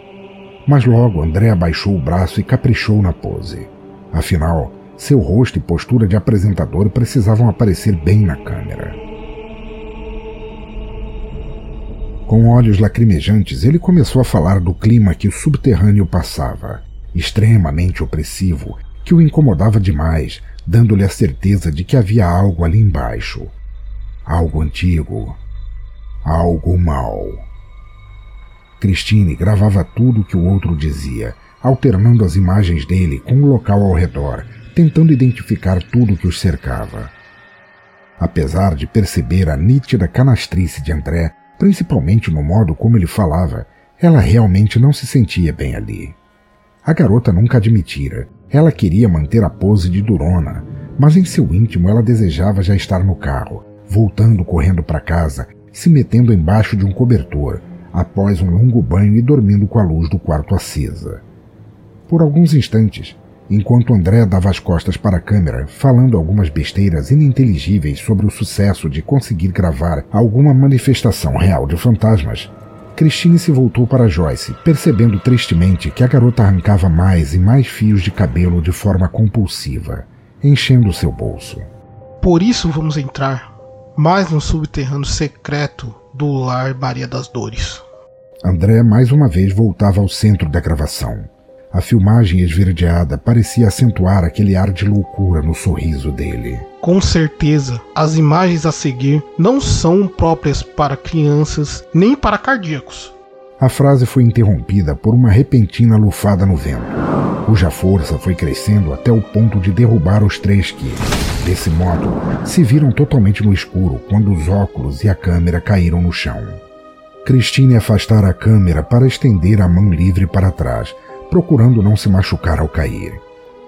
Mas logo André abaixou o braço e caprichou na pose. Afinal, seu rosto e postura de apresentador precisavam aparecer bem na câmera. Com olhos lacrimejantes, ele começou a falar do clima que o subterrâneo passava, extremamente opressivo, que o incomodava demais, dando-lhe a certeza de que havia algo ali embaixo. Algo antigo. Algo mau. Christine gravava tudo o que o outro dizia, alternando as imagens dele com o local ao redor, tentando identificar tudo o que os cercava. Apesar de perceber a nítida canastrice de André, principalmente no modo como ele falava, ela realmente não se sentia bem ali. A garota nunca admitira. Ela queria manter a pose de durona, mas em seu íntimo ela desejava já estar no carro, voltando correndo para casa, se metendo embaixo de um cobertor, após um longo banho e dormindo com a luz do quarto acesa. Por alguns instantes, enquanto André dava as costas para a câmera, falando algumas besteiras ininteligíveis sobre o sucesso de conseguir gravar alguma manifestação real de fantasmas, Christine se voltou para Joyce, percebendo tristemente que a garota arrancava mais e mais fios de cabelo de forma compulsiva, enchendo seu bolso. Por isso vamos entrar mais no subterrâneo secreto do lar Maria das Dores. André mais uma vez voltava ao centro da gravação. A filmagem esverdeada parecia acentuar aquele ar de loucura no sorriso dele. Com certeza, as imagens a seguir não são próprias para crianças nem para cardíacos. A frase foi interrompida por uma repentina lufada no vento, cuja força foi crescendo até o ponto de derrubar os três que, desse modo, se viram totalmente no escuro quando os óculos e a câmera caíram no chão. Christine afastara a câmera para estender a mão livre para trás, procurando não se machucar ao cair.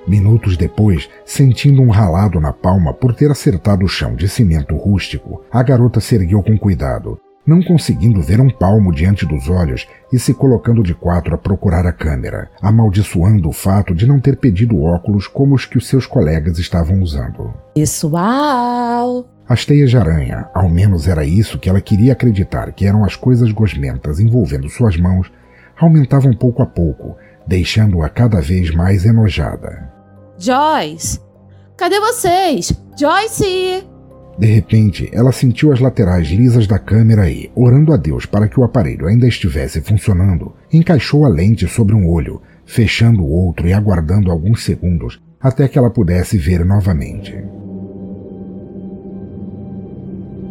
Minutos depois, sentindo um ralado na palma por ter acertado o chão de cimento rústico, a garota se ergueu com cuidado, não conseguindo ver um palmo diante dos olhos e se colocando de quatro a procurar a câmera, amaldiçoando o fato de não ter pedido óculos como os que os seus colegas estavam usando. Pessoal! As teias de aranha, ao menos era isso que ela queria acreditar que eram as coisas gosmentas envolvendo suas mãos, aumentavam pouco a pouco, deixando-a cada vez mais enojada. Joyce! Cadê vocês? Joyce! De repente, ela sentiu as laterais lisas da câmera e, orando a Deus para que o aparelho ainda estivesse funcionando, encaixou a lente sobre um olho, fechando o outro e aguardando alguns segundos até que ela pudesse ver novamente.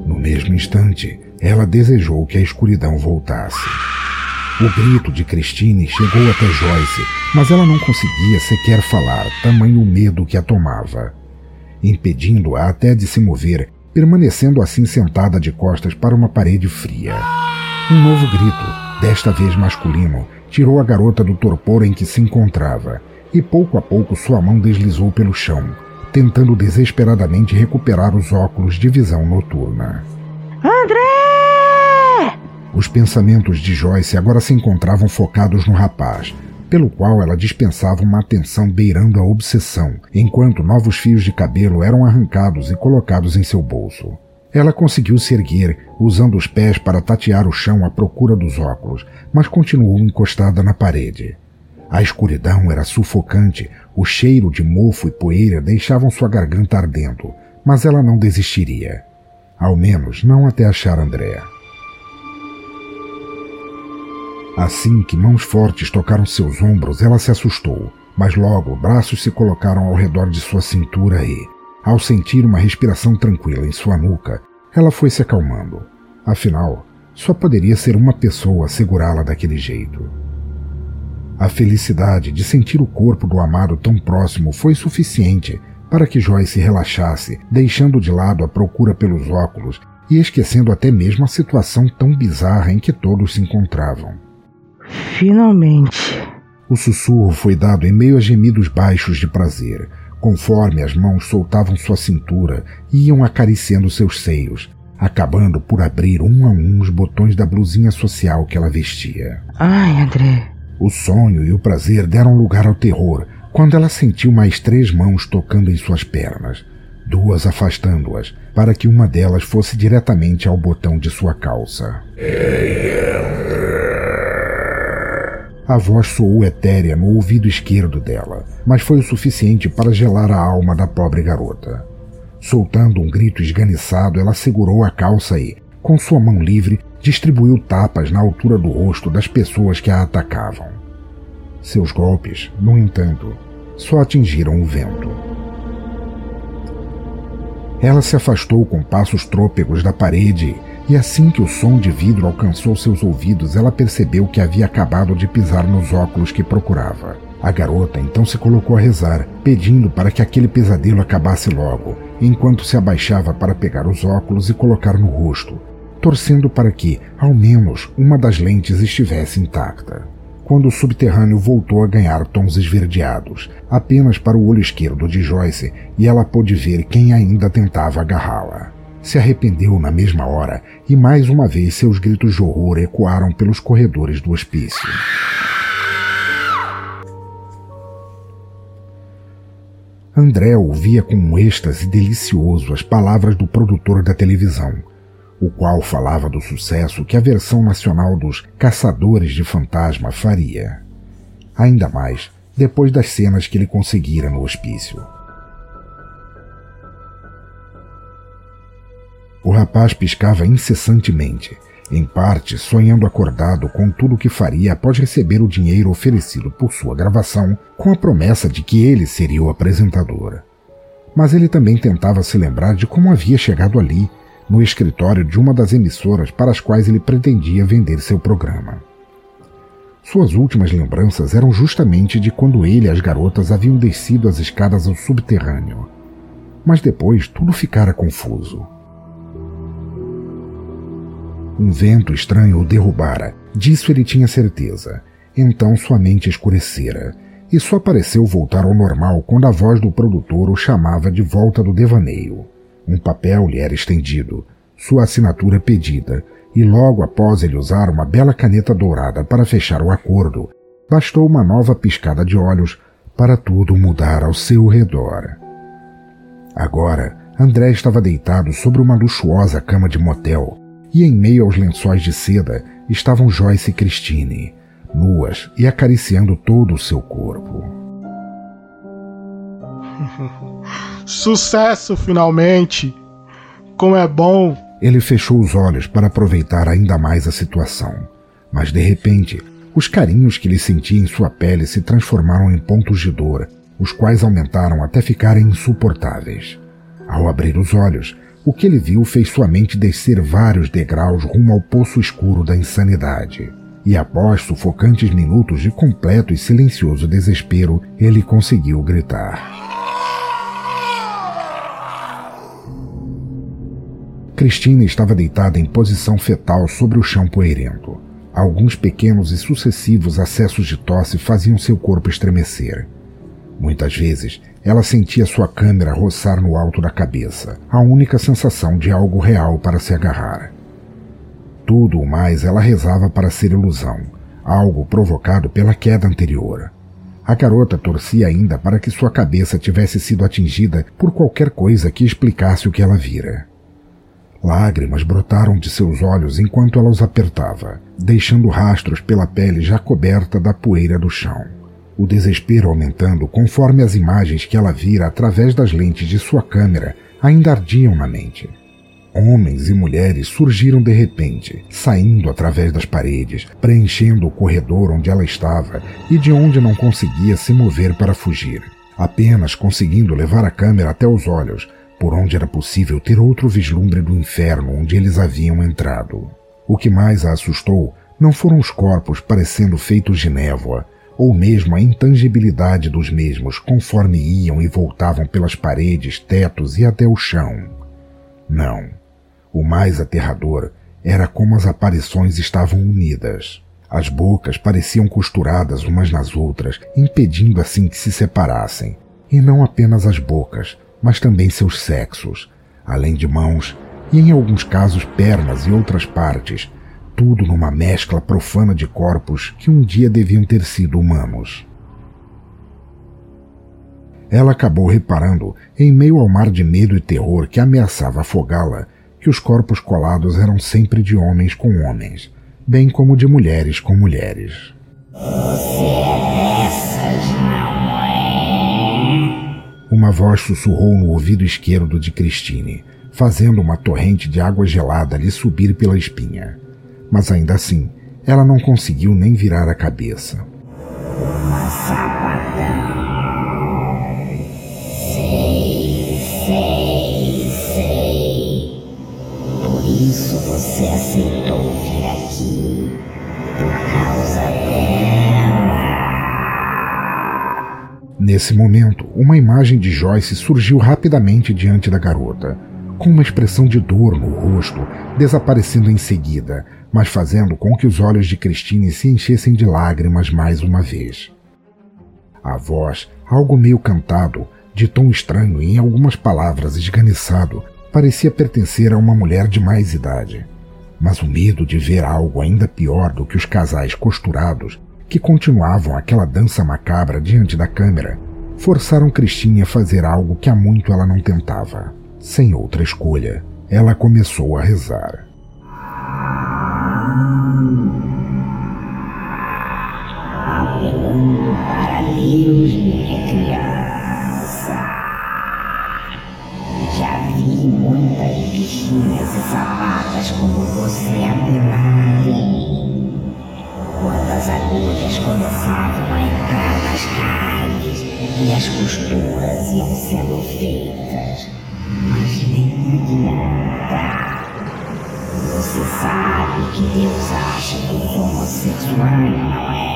No mesmo instante, ela desejou que a escuridão voltasse. O grito de Christine chegou até Joyce, mas ela não conseguia sequer falar, tamanho medo que a tomava, impedindo-a até de se mover, permanecendo assim sentada de costas para uma parede fria. Um novo grito, desta vez masculino, tirou a garota do torpor em que se encontrava, e pouco a pouco sua mão deslizou pelo chão, tentando desesperadamente recuperar os óculos de visão noturna. Os pensamentos de Joyce agora se encontravam focados no rapaz, pelo qual ela dispensava uma atenção beirando a obsessão, enquanto novos fios de cabelo eram arrancados e colocados em seu bolso. Ela conseguiu se erguer, usando os pés para tatear o chão à procura dos óculos, mas continuou encostada na parede. A escuridão era sufocante, o cheiro de mofo e poeira deixavam sua garganta ardendo, mas ela não desistiria. Ao menos não até achar Andréa. Assim que mãos fortes tocaram seus ombros, ela se assustou, mas logo braços se colocaram ao redor de sua cintura e, ao sentir uma respiração tranquila em sua nuca, ela foi se acalmando. Afinal, só poderia ser uma pessoa segurá-la daquele jeito. A felicidade de sentir o corpo do amado tão próximo foi suficiente para que Joyce relaxasse, deixando de lado a procura pelos óculos e esquecendo até mesmo a situação tão bizarra em que todos se encontravam. Finalmente. O sussurro foi dado em meio a gemidos baixos de prazer, conforme as mãos soltavam sua cintura e iam acariciando seus seios, acabando por abrir um a um os botões da blusinha social que ela vestia. Ai, André. O sonho e o prazer deram lugar ao terror quando ela sentiu mais três mãos tocando em suas pernas, duas afastando-as, para que uma delas fosse diretamente ao botão de sua calça. A voz soou etérea no ouvido esquerdo dela, mas foi o suficiente para gelar a alma da pobre garota. Soltando um grito esganiçado, ela segurou a calça e, com sua mão livre, distribuiu tapas na altura do rosto das pessoas que a atacavam. Seus golpes, no entanto, só atingiram o vento. Ela se afastou com passos trôpegos da parede e assim que o som de vidro alcançou seus ouvidos, ela percebeu que havia acabado de pisar nos óculos que procurava. A garota então se colocou a rezar, pedindo para que aquele pesadelo acabasse logo, enquanto se abaixava para pegar os óculos e colocar no rosto, torcendo para que, ao menos, uma das lentes estivesse intacta. Quando o subterrâneo voltou a ganhar tons esverdeados, apenas para o olho esquerdo de Joyce, e ela pôde ver quem ainda tentava agarrá-la. Se arrependeu na mesma hora e mais uma vez seus gritos de horror ecoaram pelos corredores do hospício. André ouvia com um êxtase delicioso as palavras do produtor da televisão, o qual falava do sucesso que a versão nacional dos Caçadores de Fantasma faria. Ainda mais depois das cenas que ele conseguira no hospício. O rapaz piscava incessantemente, em parte sonhando acordado com tudo o que faria após receber o dinheiro oferecido por sua gravação, com a promessa de que ele seria o apresentador. Mas ele também tentava se lembrar de como havia chegado ali, no escritório de uma das emissoras para as quais ele pretendia vender seu programa. Suas últimas lembranças eram justamente de quando ele e as garotas haviam descido as escadas ao subterrâneo. Mas depois tudo ficara confuso. Um vento estranho o derrubara, disso ele tinha certeza. Então sua mente escurecera, e só pareceu voltar ao normal quando a voz do produtor o chamava de volta do devaneio. Um papel lhe era estendido, sua assinatura pedida, e logo após ele usar uma bela caneta dourada para fechar o acordo, bastou uma nova piscada de olhos para tudo mudar ao seu redor. Agora, André estava deitado sobre uma luxuosa cama de motel, e em meio aos lençóis de seda estavam Joyce e Christine, nuas e acariciando todo o seu corpo. Sucesso, finalmente! Como é bom! Ele fechou os olhos para aproveitar ainda mais a situação, mas de repente, os carinhos que ele sentia em sua pele se transformaram em pontos de dor, os quais aumentaram até ficarem insuportáveis. Ao abrir os olhos, o que ele viu fez sua mente descer vários degraus rumo ao poço escuro da insanidade. E após sufocantes minutos de completo e silencioso desespero, ele conseguiu gritar. Cristina estava deitada em posição fetal sobre o chão poeirento. Alguns pequenos e sucessivos acessos de tosse faziam seu corpo estremecer. Muitas vezes, ela sentia sua câmera roçar no alto da cabeça, a única sensação de algo real para se agarrar. Tudo o mais ela rezava para ser ilusão, algo provocado pela queda anterior. A garota torcia ainda para que sua cabeça tivesse sido atingida por qualquer coisa que explicasse o que ela vira. Lágrimas brotaram de seus olhos enquanto ela os apertava, deixando rastros pela pele já coberta da poeira do chão o desespero aumentando conforme as imagens que ela vira através das lentes de sua câmera ainda ardiam na mente. Homens e mulheres surgiram de repente, saindo através das paredes, preenchendo o corredor onde ela estava e de onde não conseguia se mover para fugir, apenas conseguindo levar a câmera até os olhos, por onde era possível ter outro vislumbre do inferno onde eles haviam entrado. O que mais a assustou não foram os corpos parecendo feitos de névoa, ou mesmo a intangibilidade dos mesmos conforme iam e voltavam pelas paredes, tetos e até o chão. Não. O mais aterrador era como as aparições estavam unidas. As bocas pareciam costuradas umas nas outras, impedindo assim que se separassem. E não apenas as bocas, mas também seus sexos, além de mãos e, em alguns casos, pernas e outras partes, tudo numa mescla profana de corpos que um dia deviam ter sido humanos. Ela acabou reparando, em meio ao mar de medo e terror que ameaçava afogá-la, que os corpos colados eram sempre de homens com homens, bem como de mulheres com mulheres. Uma voz sussurrou no ouvido esquerdo de Christine, fazendo uma torrente de água gelada lhe subir pela espinha. Mas ainda assim, ela não conseguiu nem virar a cabeça. Sei, sei, sei. Por isso você aceitou vir aqui. Por causa dela. Nesse momento, uma imagem de Joyce surgiu rapidamente diante da garota, com uma expressão de dor no rosto, desaparecendo em seguida, mas fazendo com que os olhos de Christine se enchessem de lágrimas mais uma vez. A voz, algo meio cantado, de tom estranho e em algumas palavras esganiçado, parecia pertencer a uma mulher de mais idade. Mas o medo de ver algo ainda pior do que os casais costurados, que continuavam aquela dança macabra diante da câmera, forçaram Christine a fazer algo que há muito ela não tentava. Sem outra escolha, ela começou a rezar. Apelando para Deus, minha criança. Já vi muitas bichinhas e como você apelarem. Quando as agulhas começavam a entrar nas carnes e as costuras iam sendo feitas. Mas nem adianta. Você sabe que Deus acha dos homossexuais, não é?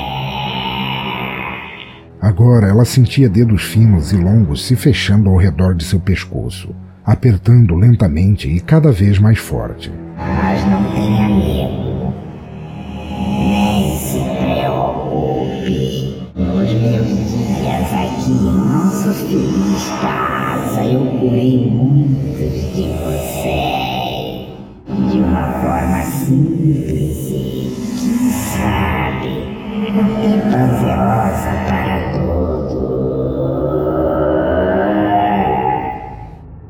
Agora ela sentia dedos finos e longos se fechando ao redor de seu pescoço, apertando lentamente e cada vez mais forte. Mas não tenha medo. Nem se preocupe. Nos meus dias aqui em nosso feliz casa, eu curei muitos de vocês. De uma forma simples sabe, e prazerosa para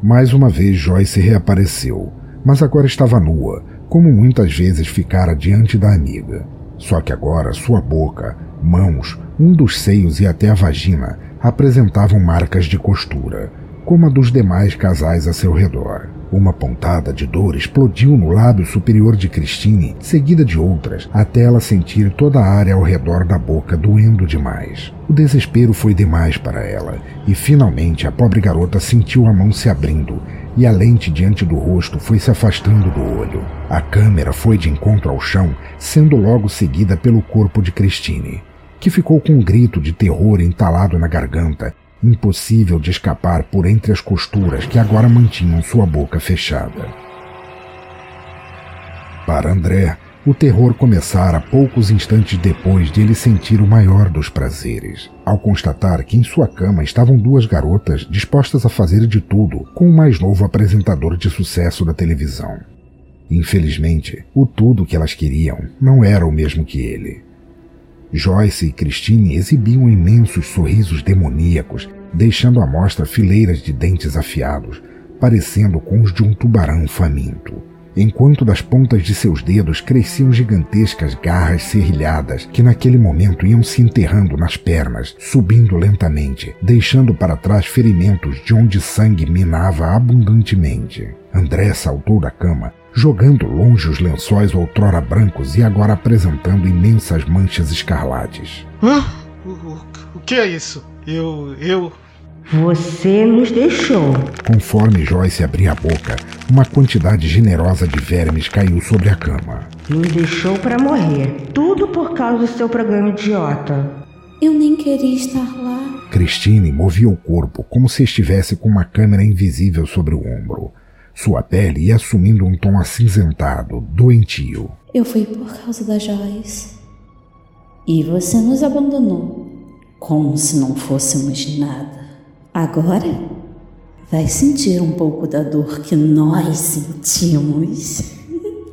Mais uma vez Joyce reapareceu, mas agora estava nua, como muitas vezes ficara diante da amiga. Só que agora sua boca, mãos, um dos seios e até a vagina apresentavam marcas de costura, como a dos demais casais a seu redor. Uma pontada de dor explodiu no lábio superior de Christine, seguida de outras, até ela sentir toda a área ao redor da boca doendo demais. O desespero foi demais para ela, e finalmente a pobre garota sentiu a mão se abrindo e a lente diante do rosto foi se afastando do olho. A câmera foi de encontro ao chão, sendo logo seguida pelo corpo de Christine, que ficou com um grito de terror entalado na garganta impossível de escapar por entre as costuras que agora mantinham sua boca fechada. Para André, o terror começara poucos instantes depois de ele sentir o maior dos prazeres, ao constatar que em sua cama estavam duas garotas dispostas a fazer de tudo com o mais novo apresentador de sucesso da televisão. Infelizmente, o tudo que elas queriam não era o mesmo que ele. Joyce e Christine exibiam imensos sorrisos demoníacos, deixando à mostra fileiras de dentes afiados, parecendo com os de um tubarão faminto, enquanto das pontas de seus dedos cresciam gigantescas garras serrilhadas que naquele momento iam se enterrando nas pernas, subindo lentamente, deixando para trás ferimentos de onde sangue minava abundantemente. André saltou da cama, jogando longe os lençóis outrora brancos e agora apresentando imensas manchas escarlates. Hã? O, o, o que é isso? Eu. eu. Você nos deixou. Conforme Joyce abria a boca, uma quantidade generosa de vermes caiu sobre a cama. Nos deixou para morrer. Tudo por causa do seu programa idiota. Eu nem queria estar lá. Christine movia o corpo como se estivesse com uma câmera invisível sobre o ombro. Sua pele ia assumindo um tom acinzentado, doentio. Eu fui por causa da Joyce. E você nos abandonou. Como se não fôssemos nada. Agora vai sentir um pouco da dor que nós sentimos.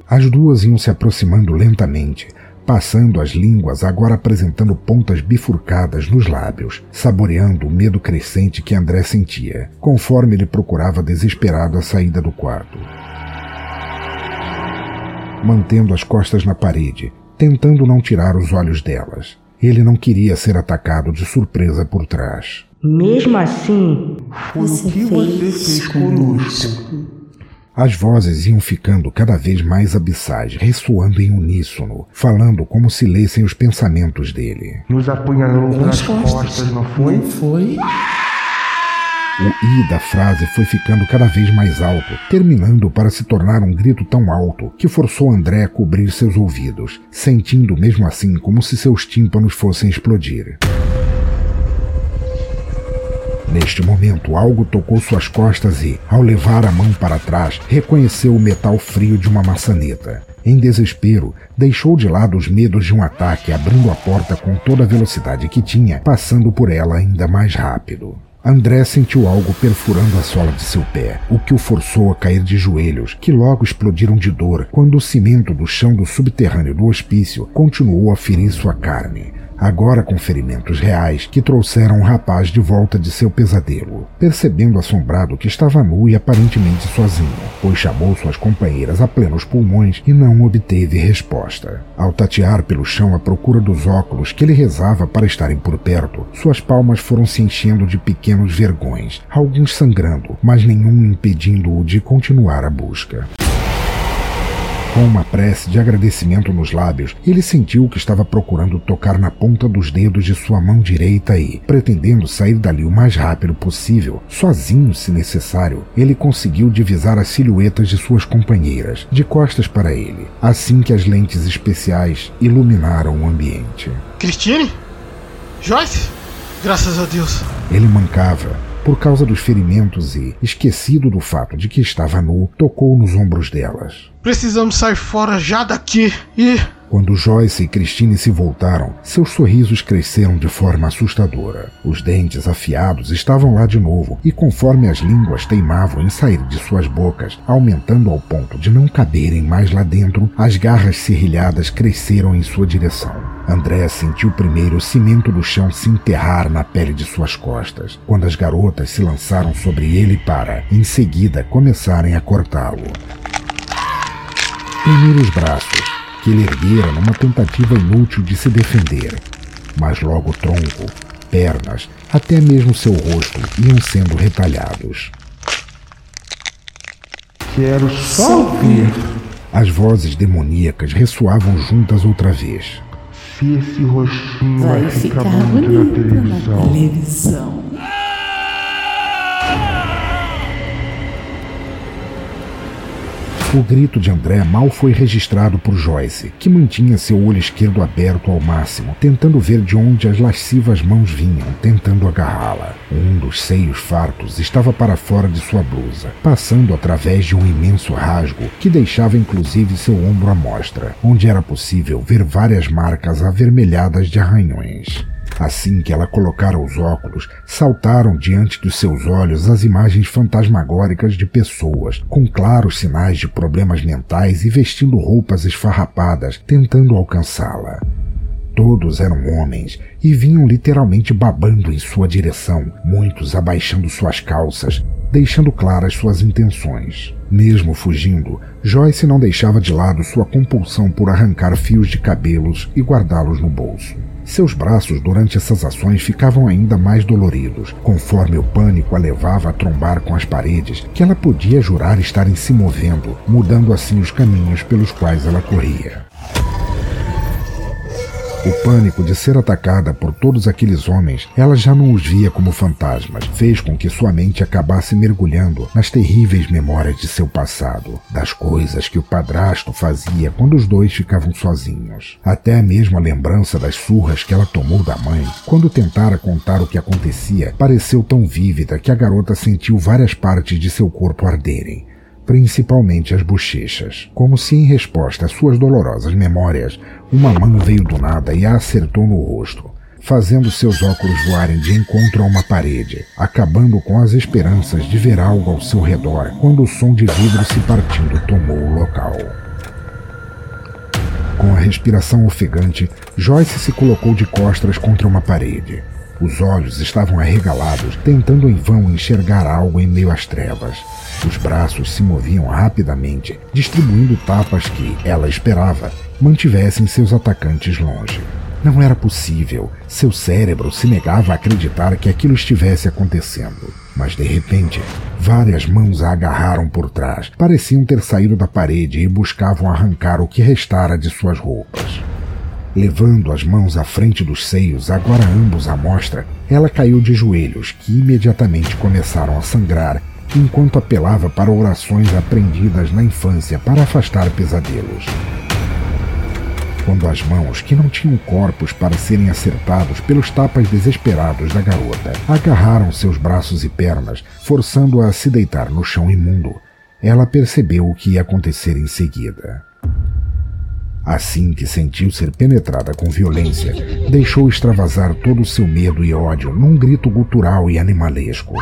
As duas iam se aproximando lentamente, passando as línguas, agora apresentando pontas bifurcadas nos lábios, saboreando o medo crescente que André sentia, conforme ele procurava desesperado a saída do quarto. Mantendo as costas na parede, tentando não tirar os olhos delas. Ele não queria ser atacado de surpresa por trás. Mesmo assim, foi o que você fez conosco. As vozes iam ficando cada vez mais abissais, ressoando em uníssono, falando como se lessem os pensamentos dele. Nos apunhalou nas costas, não foi? Não foi? O i da frase foi ficando cada vez mais alto, terminando para se tornar um grito tão alto que forçou André a cobrir seus ouvidos, sentindo mesmo assim como se seus tímpanos fossem explodir. Neste momento, algo tocou suas costas e, ao levar a mão para trás, reconheceu o metal frio de uma maçaneta. Em desespero, deixou de lado os medos de um ataque, abrindo a porta com toda a velocidade que tinha, passando por ela ainda mais rápido. André sentiu algo perfurando a sola de seu pé, o que o forçou a cair de joelhos, que logo explodiram de dor quando o cimento do chão do subterrâneo do hospício continuou a ferir sua carne agora com ferimentos reais que trouxeram o rapaz de volta de seu pesadelo, percebendo assombrado que estava nu e aparentemente sozinho, pois chamou suas companheiras a plenos pulmões e não obteve resposta. Ao tatear pelo chão à procura dos óculos que ele rezava para estarem por perto, suas palmas foram se enchendo de pequenos vergões, alguns sangrando, mas nenhum impedindo-o de continuar a busca. Com uma prece de agradecimento nos lábios, ele sentiu que estava procurando tocar na ponta dos dedos de sua mão direita e, pretendendo sair dali o mais rápido possível, sozinho se necessário, ele conseguiu divisar as silhuetas de suas companheiras, de costas para ele, assim que as lentes especiais iluminaram o ambiente. Christine? Joyce? Graças a Deus. Ele mancava, por causa dos ferimentos e, esquecido do fato de que estava nu, tocou nos ombros delas. Precisamos sair fora já daqui e. Quando Joyce e Christine se voltaram, seus sorrisos cresceram de forma assustadora. Os dentes afiados estavam lá de novo, e conforme as línguas teimavam em sair de suas bocas, aumentando ao ponto de não caberem mais lá dentro, as garras serrilhadas cresceram em sua direção. André sentiu primeiro o cimento do chão se enterrar na pele de suas costas, quando as garotas se lançaram sobre ele para, em seguida, começarem a cortá-lo. Primeiro os braços, que ele erguera numa tentativa inútil de se defender. Mas logo o tronco, pernas, até mesmo seu rosto iam sendo retalhados. Quero só ver. As vozes demoníacas ressoavam juntas outra vez. Se esse rostinho vai, vai ficar ficar bonito na televisão. Na televisão. O grito de André mal foi registrado por Joyce, que mantinha seu olho esquerdo aberto ao máximo, tentando ver de onde as lascivas mãos vinham, tentando agarrá-la. Um dos seios fartos estava para fora de sua blusa, passando através de um imenso rasgo que deixava inclusive seu ombro à mostra, onde era possível ver várias marcas avermelhadas de arranhões. Assim que ela colocara os óculos, saltaram diante dos seus olhos as imagens fantasmagóricas de pessoas, com claros sinais de problemas mentais e vestindo roupas esfarrapadas, tentando alcançá-la. Todos eram homens e vinham literalmente babando em sua direção, muitos abaixando suas calças, deixando claras suas intenções. Mesmo fugindo, Joyce não deixava de lado sua compulsão por arrancar fios de cabelos e guardá-los no bolso. Seus braços durante essas ações ficavam ainda mais doloridos, conforme o pânico a levava a trombar com as paredes, que ela podia jurar estarem se movendo, mudando assim os caminhos pelos quais ela corria. O pânico de ser atacada por todos aqueles homens, ela já não os via como fantasmas, fez com que sua mente acabasse mergulhando nas terríveis memórias de seu passado, das coisas que o padrasto fazia quando os dois ficavam sozinhos. Até mesmo a lembrança das surras que ela tomou da mãe, quando tentara contar o que acontecia, pareceu tão vívida que a garota sentiu várias partes de seu corpo arderem principalmente as bochechas, como se em resposta às suas dolorosas memórias, uma mão veio do nada e a acertou no rosto, fazendo seus óculos voarem de encontro a uma parede, acabando com as esperanças de ver algo ao seu redor quando o som de vidro se partindo tomou o local. Com a respiração ofegante, Joyce se colocou de costas contra uma parede. Os olhos estavam arregalados, tentando em vão enxergar algo em meio às trevas. Os braços se moviam rapidamente, distribuindo tapas que, ela esperava, mantivessem seus atacantes longe. Não era possível. Seu cérebro se negava a acreditar que aquilo estivesse acontecendo. Mas de repente, várias mãos a agarraram por trás. Pareciam ter saído da parede e buscavam arrancar o que restara de suas roupas. Levando as mãos à frente dos seios, agora ambos à mostra, ela caiu de joelhos, que imediatamente começaram a sangrar, enquanto apelava para orações aprendidas na infância para afastar pesadelos quando as mãos, que não tinham corpos para serem acertados pelos tapas desesperados da garota, agarraram seus braços e pernas, forçando-a a se deitar no chão imundo, ela percebeu o que ia acontecer em seguida. Assim que sentiu ser penetrada com violência, deixou extravasar todo o seu medo e ódio num grito gutural e animalesco.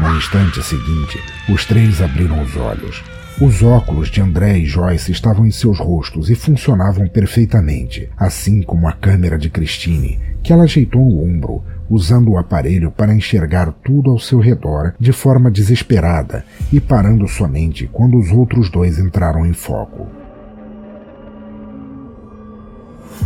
No instante seguinte, os três abriram os olhos, os óculos de André e Joyce estavam em seus rostos e funcionavam perfeitamente, assim como a câmera de Christine, que ela ajeitou no ombro, usando o aparelho para enxergar tudo ao seu redor de forma desesperada e parando somente quando os outros dois entraram em foco.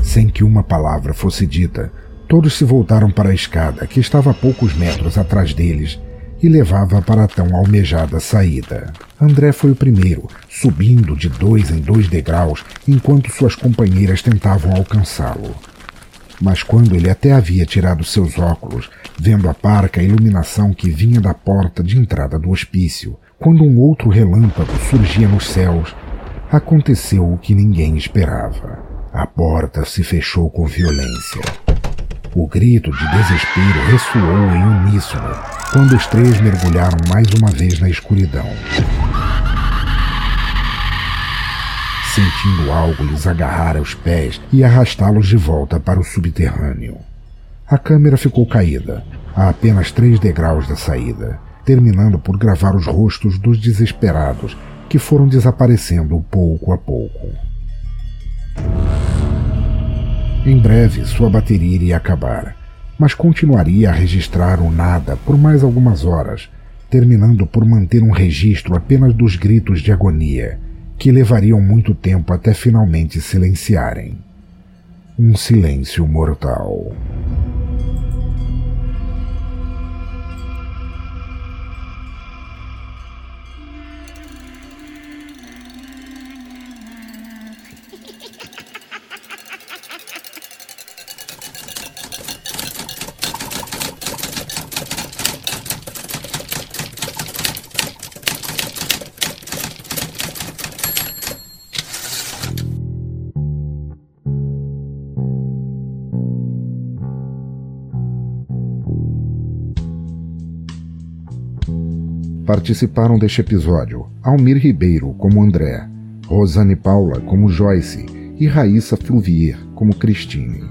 Sem que uma palavra fosse dita, todos se voltaram para a escada que estava a poucos metros atrás deles e levava para a tão almejada saída. André foi o primeiro, subindo de dois em dois degraus enquanto suas companheiras tentavam alcançá-lo. Mas quando ele até havia tirado seus óculos, vendo a parca iluminação que vinha da porta de entrada do hospício, quando um outro relâmpago surgia nos céus, aconteceu o que ninguém esperava. A porta se fechou com violência. O grito de desespero ressoou em uníssono quando os três mergulharam mais uma vez na escuridão. Sentindo algo lhes agarrar aos pés e arrastá-los de volta para o subterrâneo. A câmera ficou caída, a apenas três degraus da saída, terminando por gravar os rostos dos desesperados que foram desaparecendo pouco a pouco. Em breve, sua bateria iria acabar, mas continuaria a registrar o nada por mais algumas horas, terminando por manter um registro apenas dos gritos de agonia, que levariam muito tempo até finalmente silenciarem. Um silêncio mortal. Participaram deste episódio Almir Ribeiro como André, Rosane Paula como Joyce e Raíssa Fluvier como Cristine.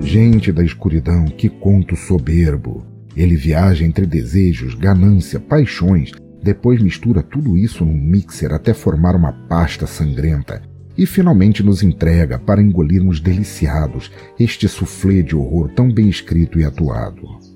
Gente da escuridão, que conto soberbo! Ele viaja entre desejos, ganância, paixões, depois mistura tudo isso num mixer até formar uma pasta sangrenta e finalmente nos entrega para engolirmos deliciados este soufflé de horror tão bem escrito e atuado.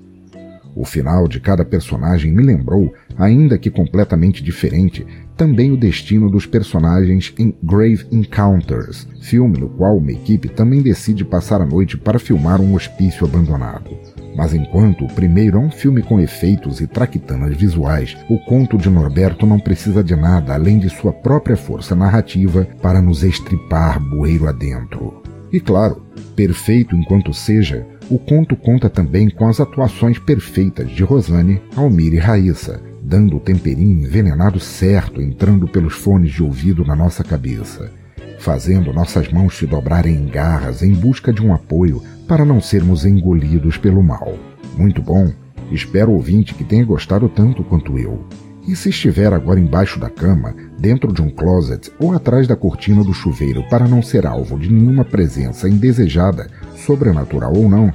O final de cada personagem me lembrou, ainda que completamente diferente, também o destino dos personagens em Grave Encounters, filme no qual uma equipe também decide passar a noite para filmar um hospício abandonado. Mas enquanto o primeiro é um filme com efeitos e traquitanas visuais, o conto de Norberto não precisa de nada além de sua própria força narrativa para nos estripar bueiro adentro. E claro, perfeito enquanto seja, o conto conta também com as atuações perfeitas de Rosane, Almir e Raíssa, dando o temperinho envenenado certo entrando pelos fones de ouvido na nossa cabeça, fazendo nossas mãos se dobrarem em garras em busca de um apoio para não sermos engolidos pelo mal. Muito bom, espero ouvinte que tenha gostado tanto quanto eu. E se estiver agora embaixo da cama, dentro de um closet ou atrás da cortina do chuveiro para não ser alvo de nenhuma presença indesejada, sobrenatural ou não,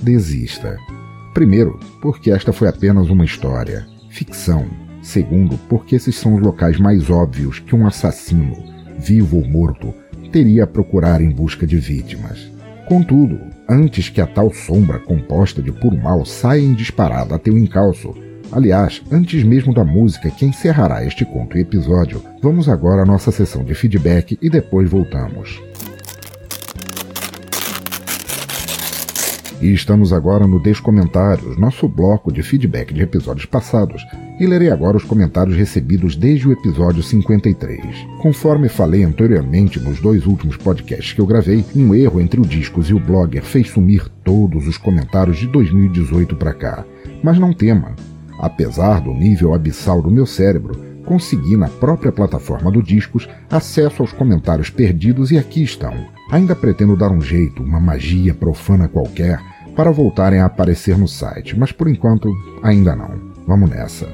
desista. Primeiro, porque esta foi apenas uma história, ficção. Segundo, porque esses são os locais mais óbvios que um assassino, vivo ou morto, teria a procurar em busca de vítimas. Contudo, antes que a tal sombra composta de puro mal saia em disparada até o encalço, aliás, antes mesmo da música que encerrará este conto e episódio, vamos agora à nossa sessão de feedback e depois voltamos. E estamos agora no Descomentários, nosso bloco de feedback de episódios passados, e lerei agora os comentários recebidos desde o episódio 53. Conforme falei anteriormente nos dois últimos podcasts que eu gravei, um erro entre o Discos e o Blogger fez sumir todos os comentários de 2018 para cá. Mas não tema, apesar do nível abissal do meu cérebro, consegui na própria plataforma do Discos acesso aos comentários perdidos e aqui estão. Ainda pretendo dar um jeito, uma magia profana qualquer, para voltarem a aparecer no site, mas por enquanto ainda não. Vamos nessa.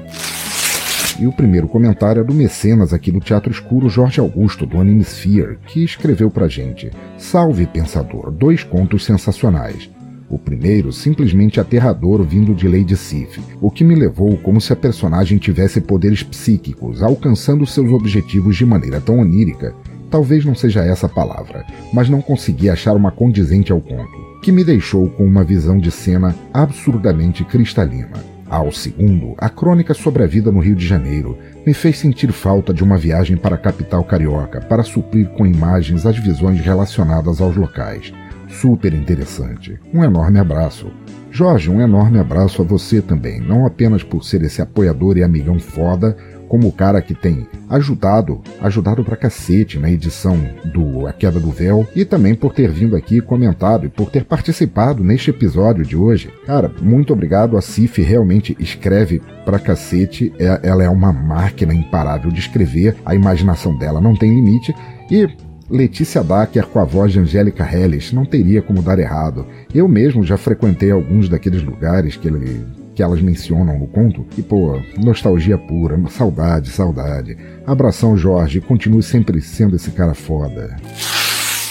E o primeiro comentário é do mecenas aqui do Teatro Escuro, Jorge Augusto, do Anime Sphere, que escreveu pra gente: Salve, pensador, dois contos sensacionais. O primeiro, simplesmente aterrador, vindo de Lady Sif, o que me levou como se a personagem tivesse poderes psíquicos, alcançando seus objetivos de maneira tão onírica. Talvez não seja essa a palavra, mas não consegui achar uma condizente ao conto, que me deixou com uma visão de cena absurdamente cristalina. Ao segundo, a crônica sobre a vida no Rio de Janeiro me fez sentir falta de uma viagem para a capital carioca para suprir com imagens as visões relacionadas aos locais super interessante. Um enorme abraço. Jorge, um enorme abraço a você também, não apenas por ser esse apoiador e amigão foda, como o cara que tem ajudado, ajudado pra cacete na edição do A Queda do Véu, e também por ter vindo aqui comentado e por ter participado neste episódio de hoje. Cara, muito obrigado. A Cif realmente escreve pra cacete, é, ela é uma máquina imparável de escrever, a imaginação dela não tem limite, e Letícia Dacker com a voz de Angélica Helles não teria como dar errado. Eu mesmo já frequentei alguns daqueles lugares que, ele, que elas mencionam no conto e, pô, nostalgia pura, saudade, saudade. Abração, Jorge, continue sempre sendo esse cara foda.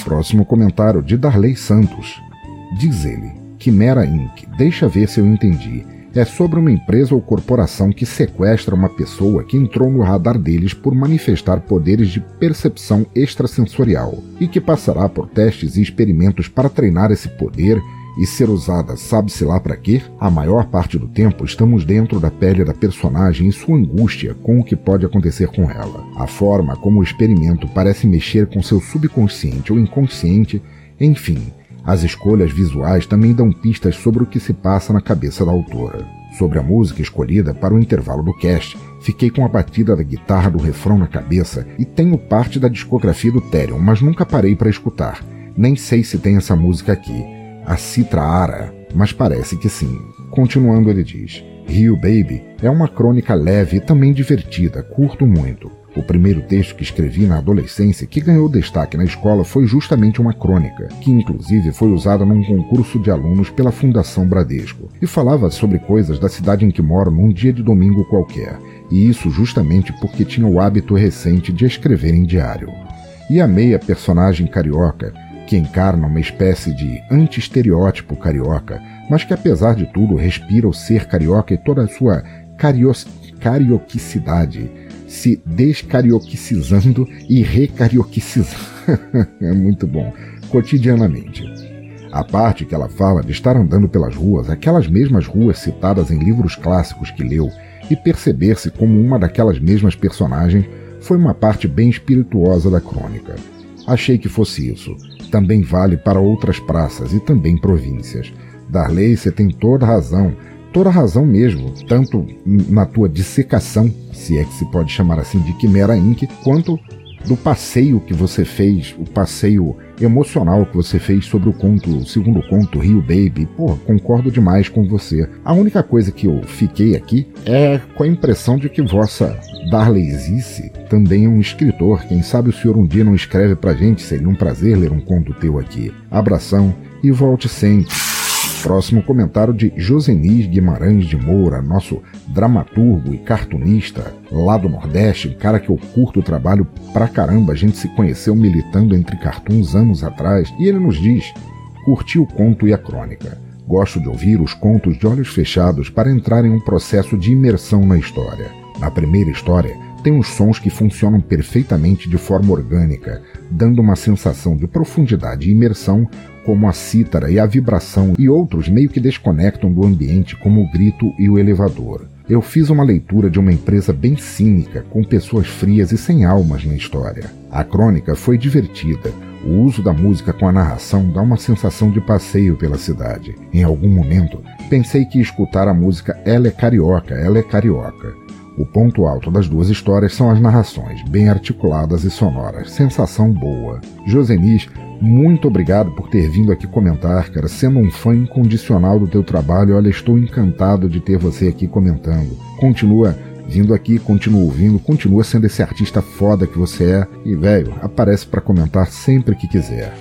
Próximo comentário de Darley Santos. Diz ele: Quimera Inc. Deixa ver se eu entendi é sobre uma empresa ou corporação que sequestra uma pessoa que entrou no radar deles por manifestar poderes de percepção extrasensorial e que passará por testes e experimentos para treinar esse poder e ser usada sabe-se lá para quê? A maior parte do tempo estamos dentro da pele da personagem e sua angústia com o que pode acontecer com ela. A forma como o experimento parece mexer com seu subconsciente ou inconsciente, enfim, as escolhas visuais também dão pistas sobre o que se passa na cabeça da autora. Sobre a música escolhida para o intervalo do cast, fiquei com a batida da guitarra do refrão na cabeça e tenho parte da discografia do Therion, mas nunca parei para escutar. Nem sei se tem essa música aqui, a Citra Ara, mas parece que sim. Continuando, ele diz: Rio Baby é uma crônica leve e também divertida, curto muito. O primeiro texto que escrevi na adolescência que ganhou destaque na escola foi justamente uma crônica, que inclusive foi usada num concurso de alunos pela Fundação Bradesco, e falava sobre coisas da cidade em que moro num dia de domingo qualquer, e isso justamente porque tinha o hábito recente de escrever em diário. E amei a personagem carioca, que encarna uma espécie de anti-estereótipo carioca, mas que apesar de tudo respira o ser carioca e toda a sua cario carioquicidade se descarioquicizando e recarioquicizando. é muito bom. Cotidianamente. A parte que ela fala de estar andando pelas ruas, aquelas mesmas ruas citadas em livros clássicos que leu, e perceber-se como uma daquelas mesmas personagens, foi uma parte bem espirituosa da crônica. Achei que fosse isso. Também vale para outras praças e também províncias. Darley, você tem toda razão toda razão mesmo, tanto na tua dissecação, se é que se pode chamar assim, de Quimera Inc., quanto do passeio que você fez, o passeio emocional que você fez sobre o conto, o segundo conto, Rio Baby. Pô, concordo demais com você. A única coisa que eu fiquei aqui é com a impressão de que vossa Darley Zice também é um escritor. Quem sabe o senhor um dia não escreve pra gente, seria um prazer ler um conto teu aqui. Abração e volte sempre. Próximo comentário de Josenir Guimarães de Moura, nosso dramaturgo e cartunista lá do Nordeste, cara que eu curto o trabalho pra caramba. A gente se conheceu militando entre cartoons anos atrás e ele nos diz: curti o conto e a crônica. Gosto de ouvir os contos de olhos fechados para entrar em um processo de imersão na história. Na primeira história, tem os sons que funcionam perfeitamente de forma orgânica, dando uma sensação de profundidade e imersão como a cítara e a vibração, e outros meio que desconectam do ambiente, como o grito e o elevador. Eu fiz uma leitura de uma empresa bem cínica, com pessoas frias e sem almas na história. A crônica foi divertida, O uso da música com a narração dá uma sensação de passeio pela cidade. Em algum momento, pensei que escutar a música Ela é Carioca, Ela é Carioca. O ponto alto das duas histórias são as narrações, bem articuladas e sonoras. Sensação boa. Josenis, muito obrigado por ter vindo aqui comentar, cara. Sendo um fã incondicional do teu trabalho, olha, estou encantado de ter você aqui comentando. Continua vindo aqui, continua ouvindo, continua sendo esse artista foda que você é e, velho, aparece para comentar sempre que quiser.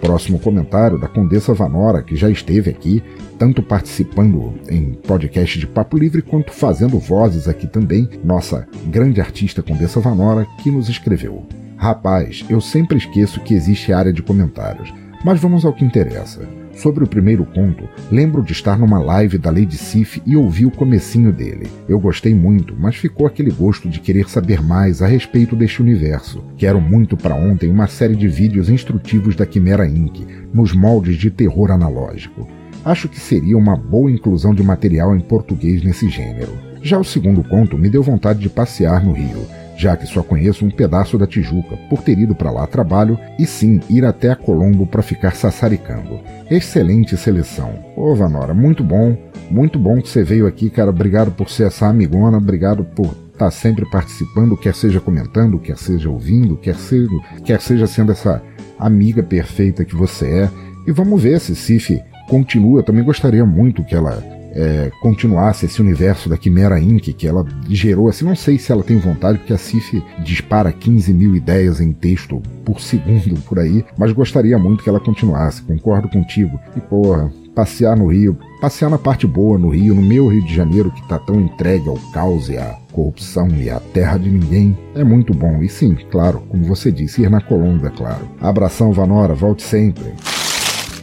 Próximo comentário da Condessa Vanora, que já esteve aqui, tanto participando em podcast de Papo Livre quanto fazendo vozes aqui também, nossa grande artista Condessa Vanora, que nos escreveu. Rapaz, eu sempre esqueço que existe área de comentários, mas vamos ao que interessa. Sobre o primeiro conto, lembro de estar numa live da Lady Sif e ouvir o comecinho dele. Eu gostei muito, mas ficou aquele gosto de querer saber mais a respeito deste universo. Quero muito para ontem uma série de vídeos instrutivos da Quimera Inc., nos moldes de terror analógico. Acho que seria uma boa inclusão de material em português nesse gênero. Já o segundo conto me deu vontade de passear no Rio, já que só conheço um pedaço da Tijuca, por ter ido para lá a trabalho e sim ir até a Colombo para ficar sassaricando. Excelente seleção. Ô Vanora, muito bom, muito bom que você veio aqui, cara. Obrigado por ser essa amigona, obrigado por estar tá sempre participando, quer seja comentando, quer seja ouvindo, quer seja, quer seja sendo essa amiga perfeita que você é. E vamos ver se Sif continua. Também gostaria muito que ela é, continuasse esse universo da Quimera Inc., que ela gerou, assim, não sei se ela tem vontade, porque a Cif dispara 15 mil ideias em texto por segundo por aí, mas gostaria muito que ela continuasse, concordo contigo. E porra, passear no Rio, passear na parte boa no Rio, no meu Rio de Janeiro, que tá tão entregue ao caos e à corrupção e à terra de ninguém, é muito bom. E sim, claro, como você disse, ir na Colômbia, claro. Abração, Vanora, volte sempre.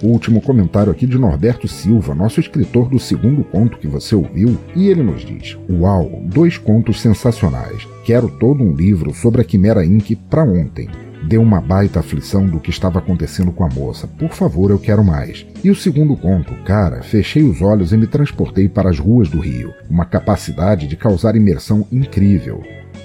O último comentário aqui de Norberto Silva, nosso escritor do segundo conto que você ouviu, e ele nos diz: Uau, dois contos sensacionais. Quero todo um livro sobre a Quimera Inc. para ontem. Deu uma baita aflição do que estava acontecendo com a moça. Por favor, eu quero mais. E o segundo conto, cara, fechei os olhos e me transportei para as ruas do Rio. Uma capacidade de causar imersão incrível.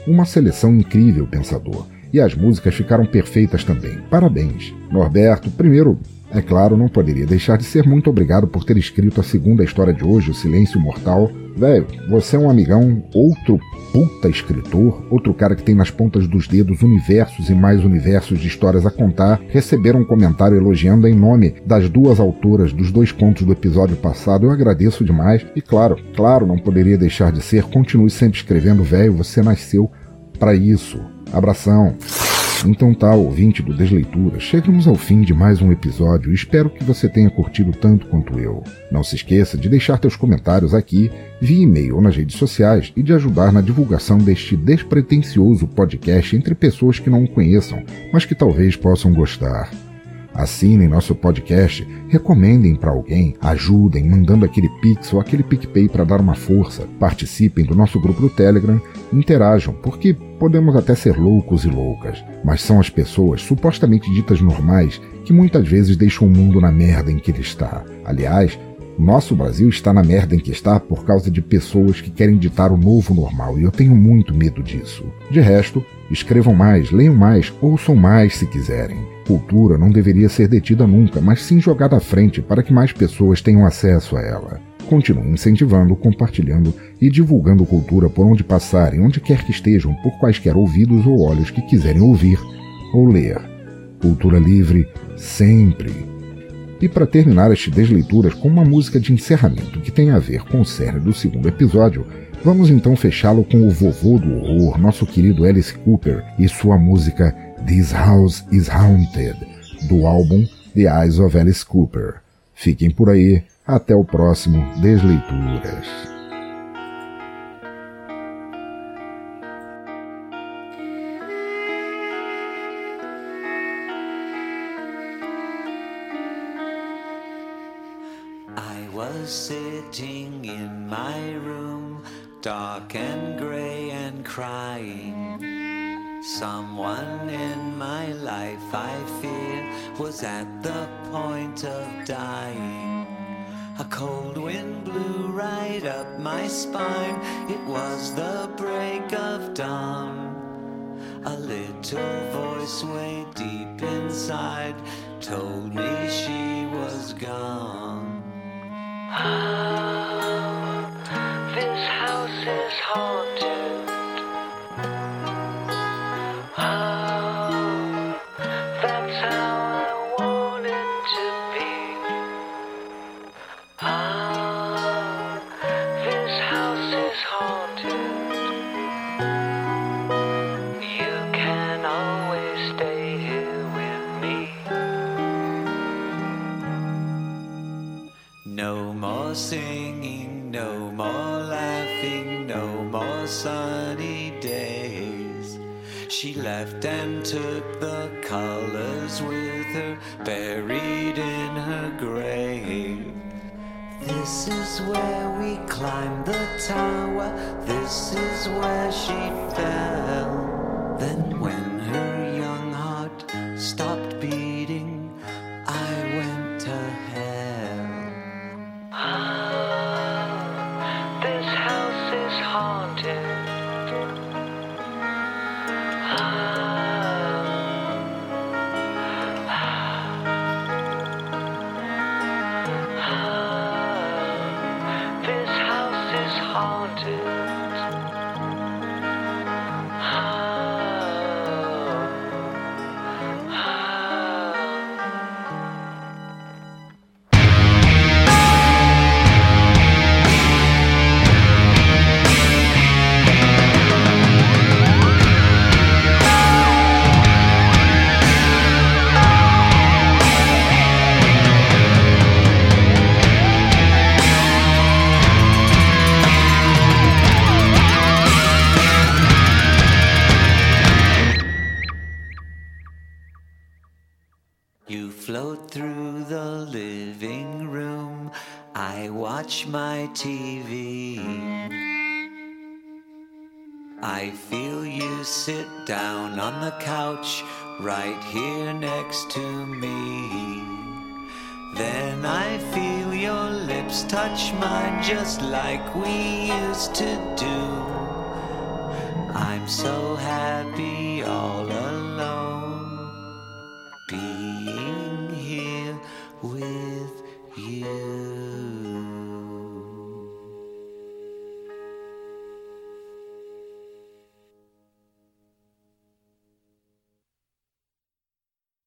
Uma seleção incrível, pensador. E as músicas ficaram perfeitas também. Parabéns. Norberto, primeiro, é claro, não poderia deixar de ser muito obrigado por ter escrito a segunda história de hoje, O Silêncio Mortal. Velho, você é um amigão, outro puta escritor, outro cara que tem nas pontas dos dedos universos e mais universos de histórias a contar, receberam um comentário elogiando em nome das duas autoras dos dois contos do episódio passado. Eu agradeço demais e, claro, claro, não poderia deixar de ser. Continue sempre escrevendo, velho, você nasceu para isso. Abração. Então tá, ouvinte do Desleitura, chegamos ao fim de mais um episódio e espero que você tenha curtido tanto quanto eu. Não se esqueça de deixar teus comentários aqui, via e-mail ou nas redes sociais e de ajudar na divulgação deste despretensioso podcast entre pessoas que não o conheçam, mas que talvez possam gostar. Assinem nosso podcast, recomendem para alguém, ajudem mandando aquele pix ou aquele PicPay para dar uma força, participem do nosso grupo do Telegram, interajam, porque podemos até ser loucos e loucas, mas são as pessoas supostamente ditas normais que muitas vezes deixam o mundo na merda em que ele está. Aliás, nosso Brasil está na merda em que está por causa de pessoas que querem ditar o novo normal e eu tenho muito medo disso. De resto, escrevam mais, leiam mais, ouçam mais se quiserem. Cultura não deveria ser detida nunca, mas sim jogada à frente para que mais pessoas tenham acesso a ela. Continue incentivando, compartilhando e divulgando cultura por onde passarem, onde quer que estejam, por quaisquer ouvidos ou olhos que quiserem ouvir ou ler. Cultura livre sempre. E para terminar este Desleituras com uma música de encerramento que tem a ver com o cerne do segundo episódio, vamos então fechá-lo com o vovô do horror, nosso querido Alice Cooper, e sua música This House is Haunted, do álbum The Eyes of Alice Cooper. Fiquem por aí, até o próximo Desleituras. dark and grey and crying. Someone in my life I fear was at the point of dying. A cold wind blew right up my spine, it was the break of dawn. A little voice way deep inside told me she was gone. This house is haunted. left and took the colors with her, buried in her grave. This is where we climb the tower. This is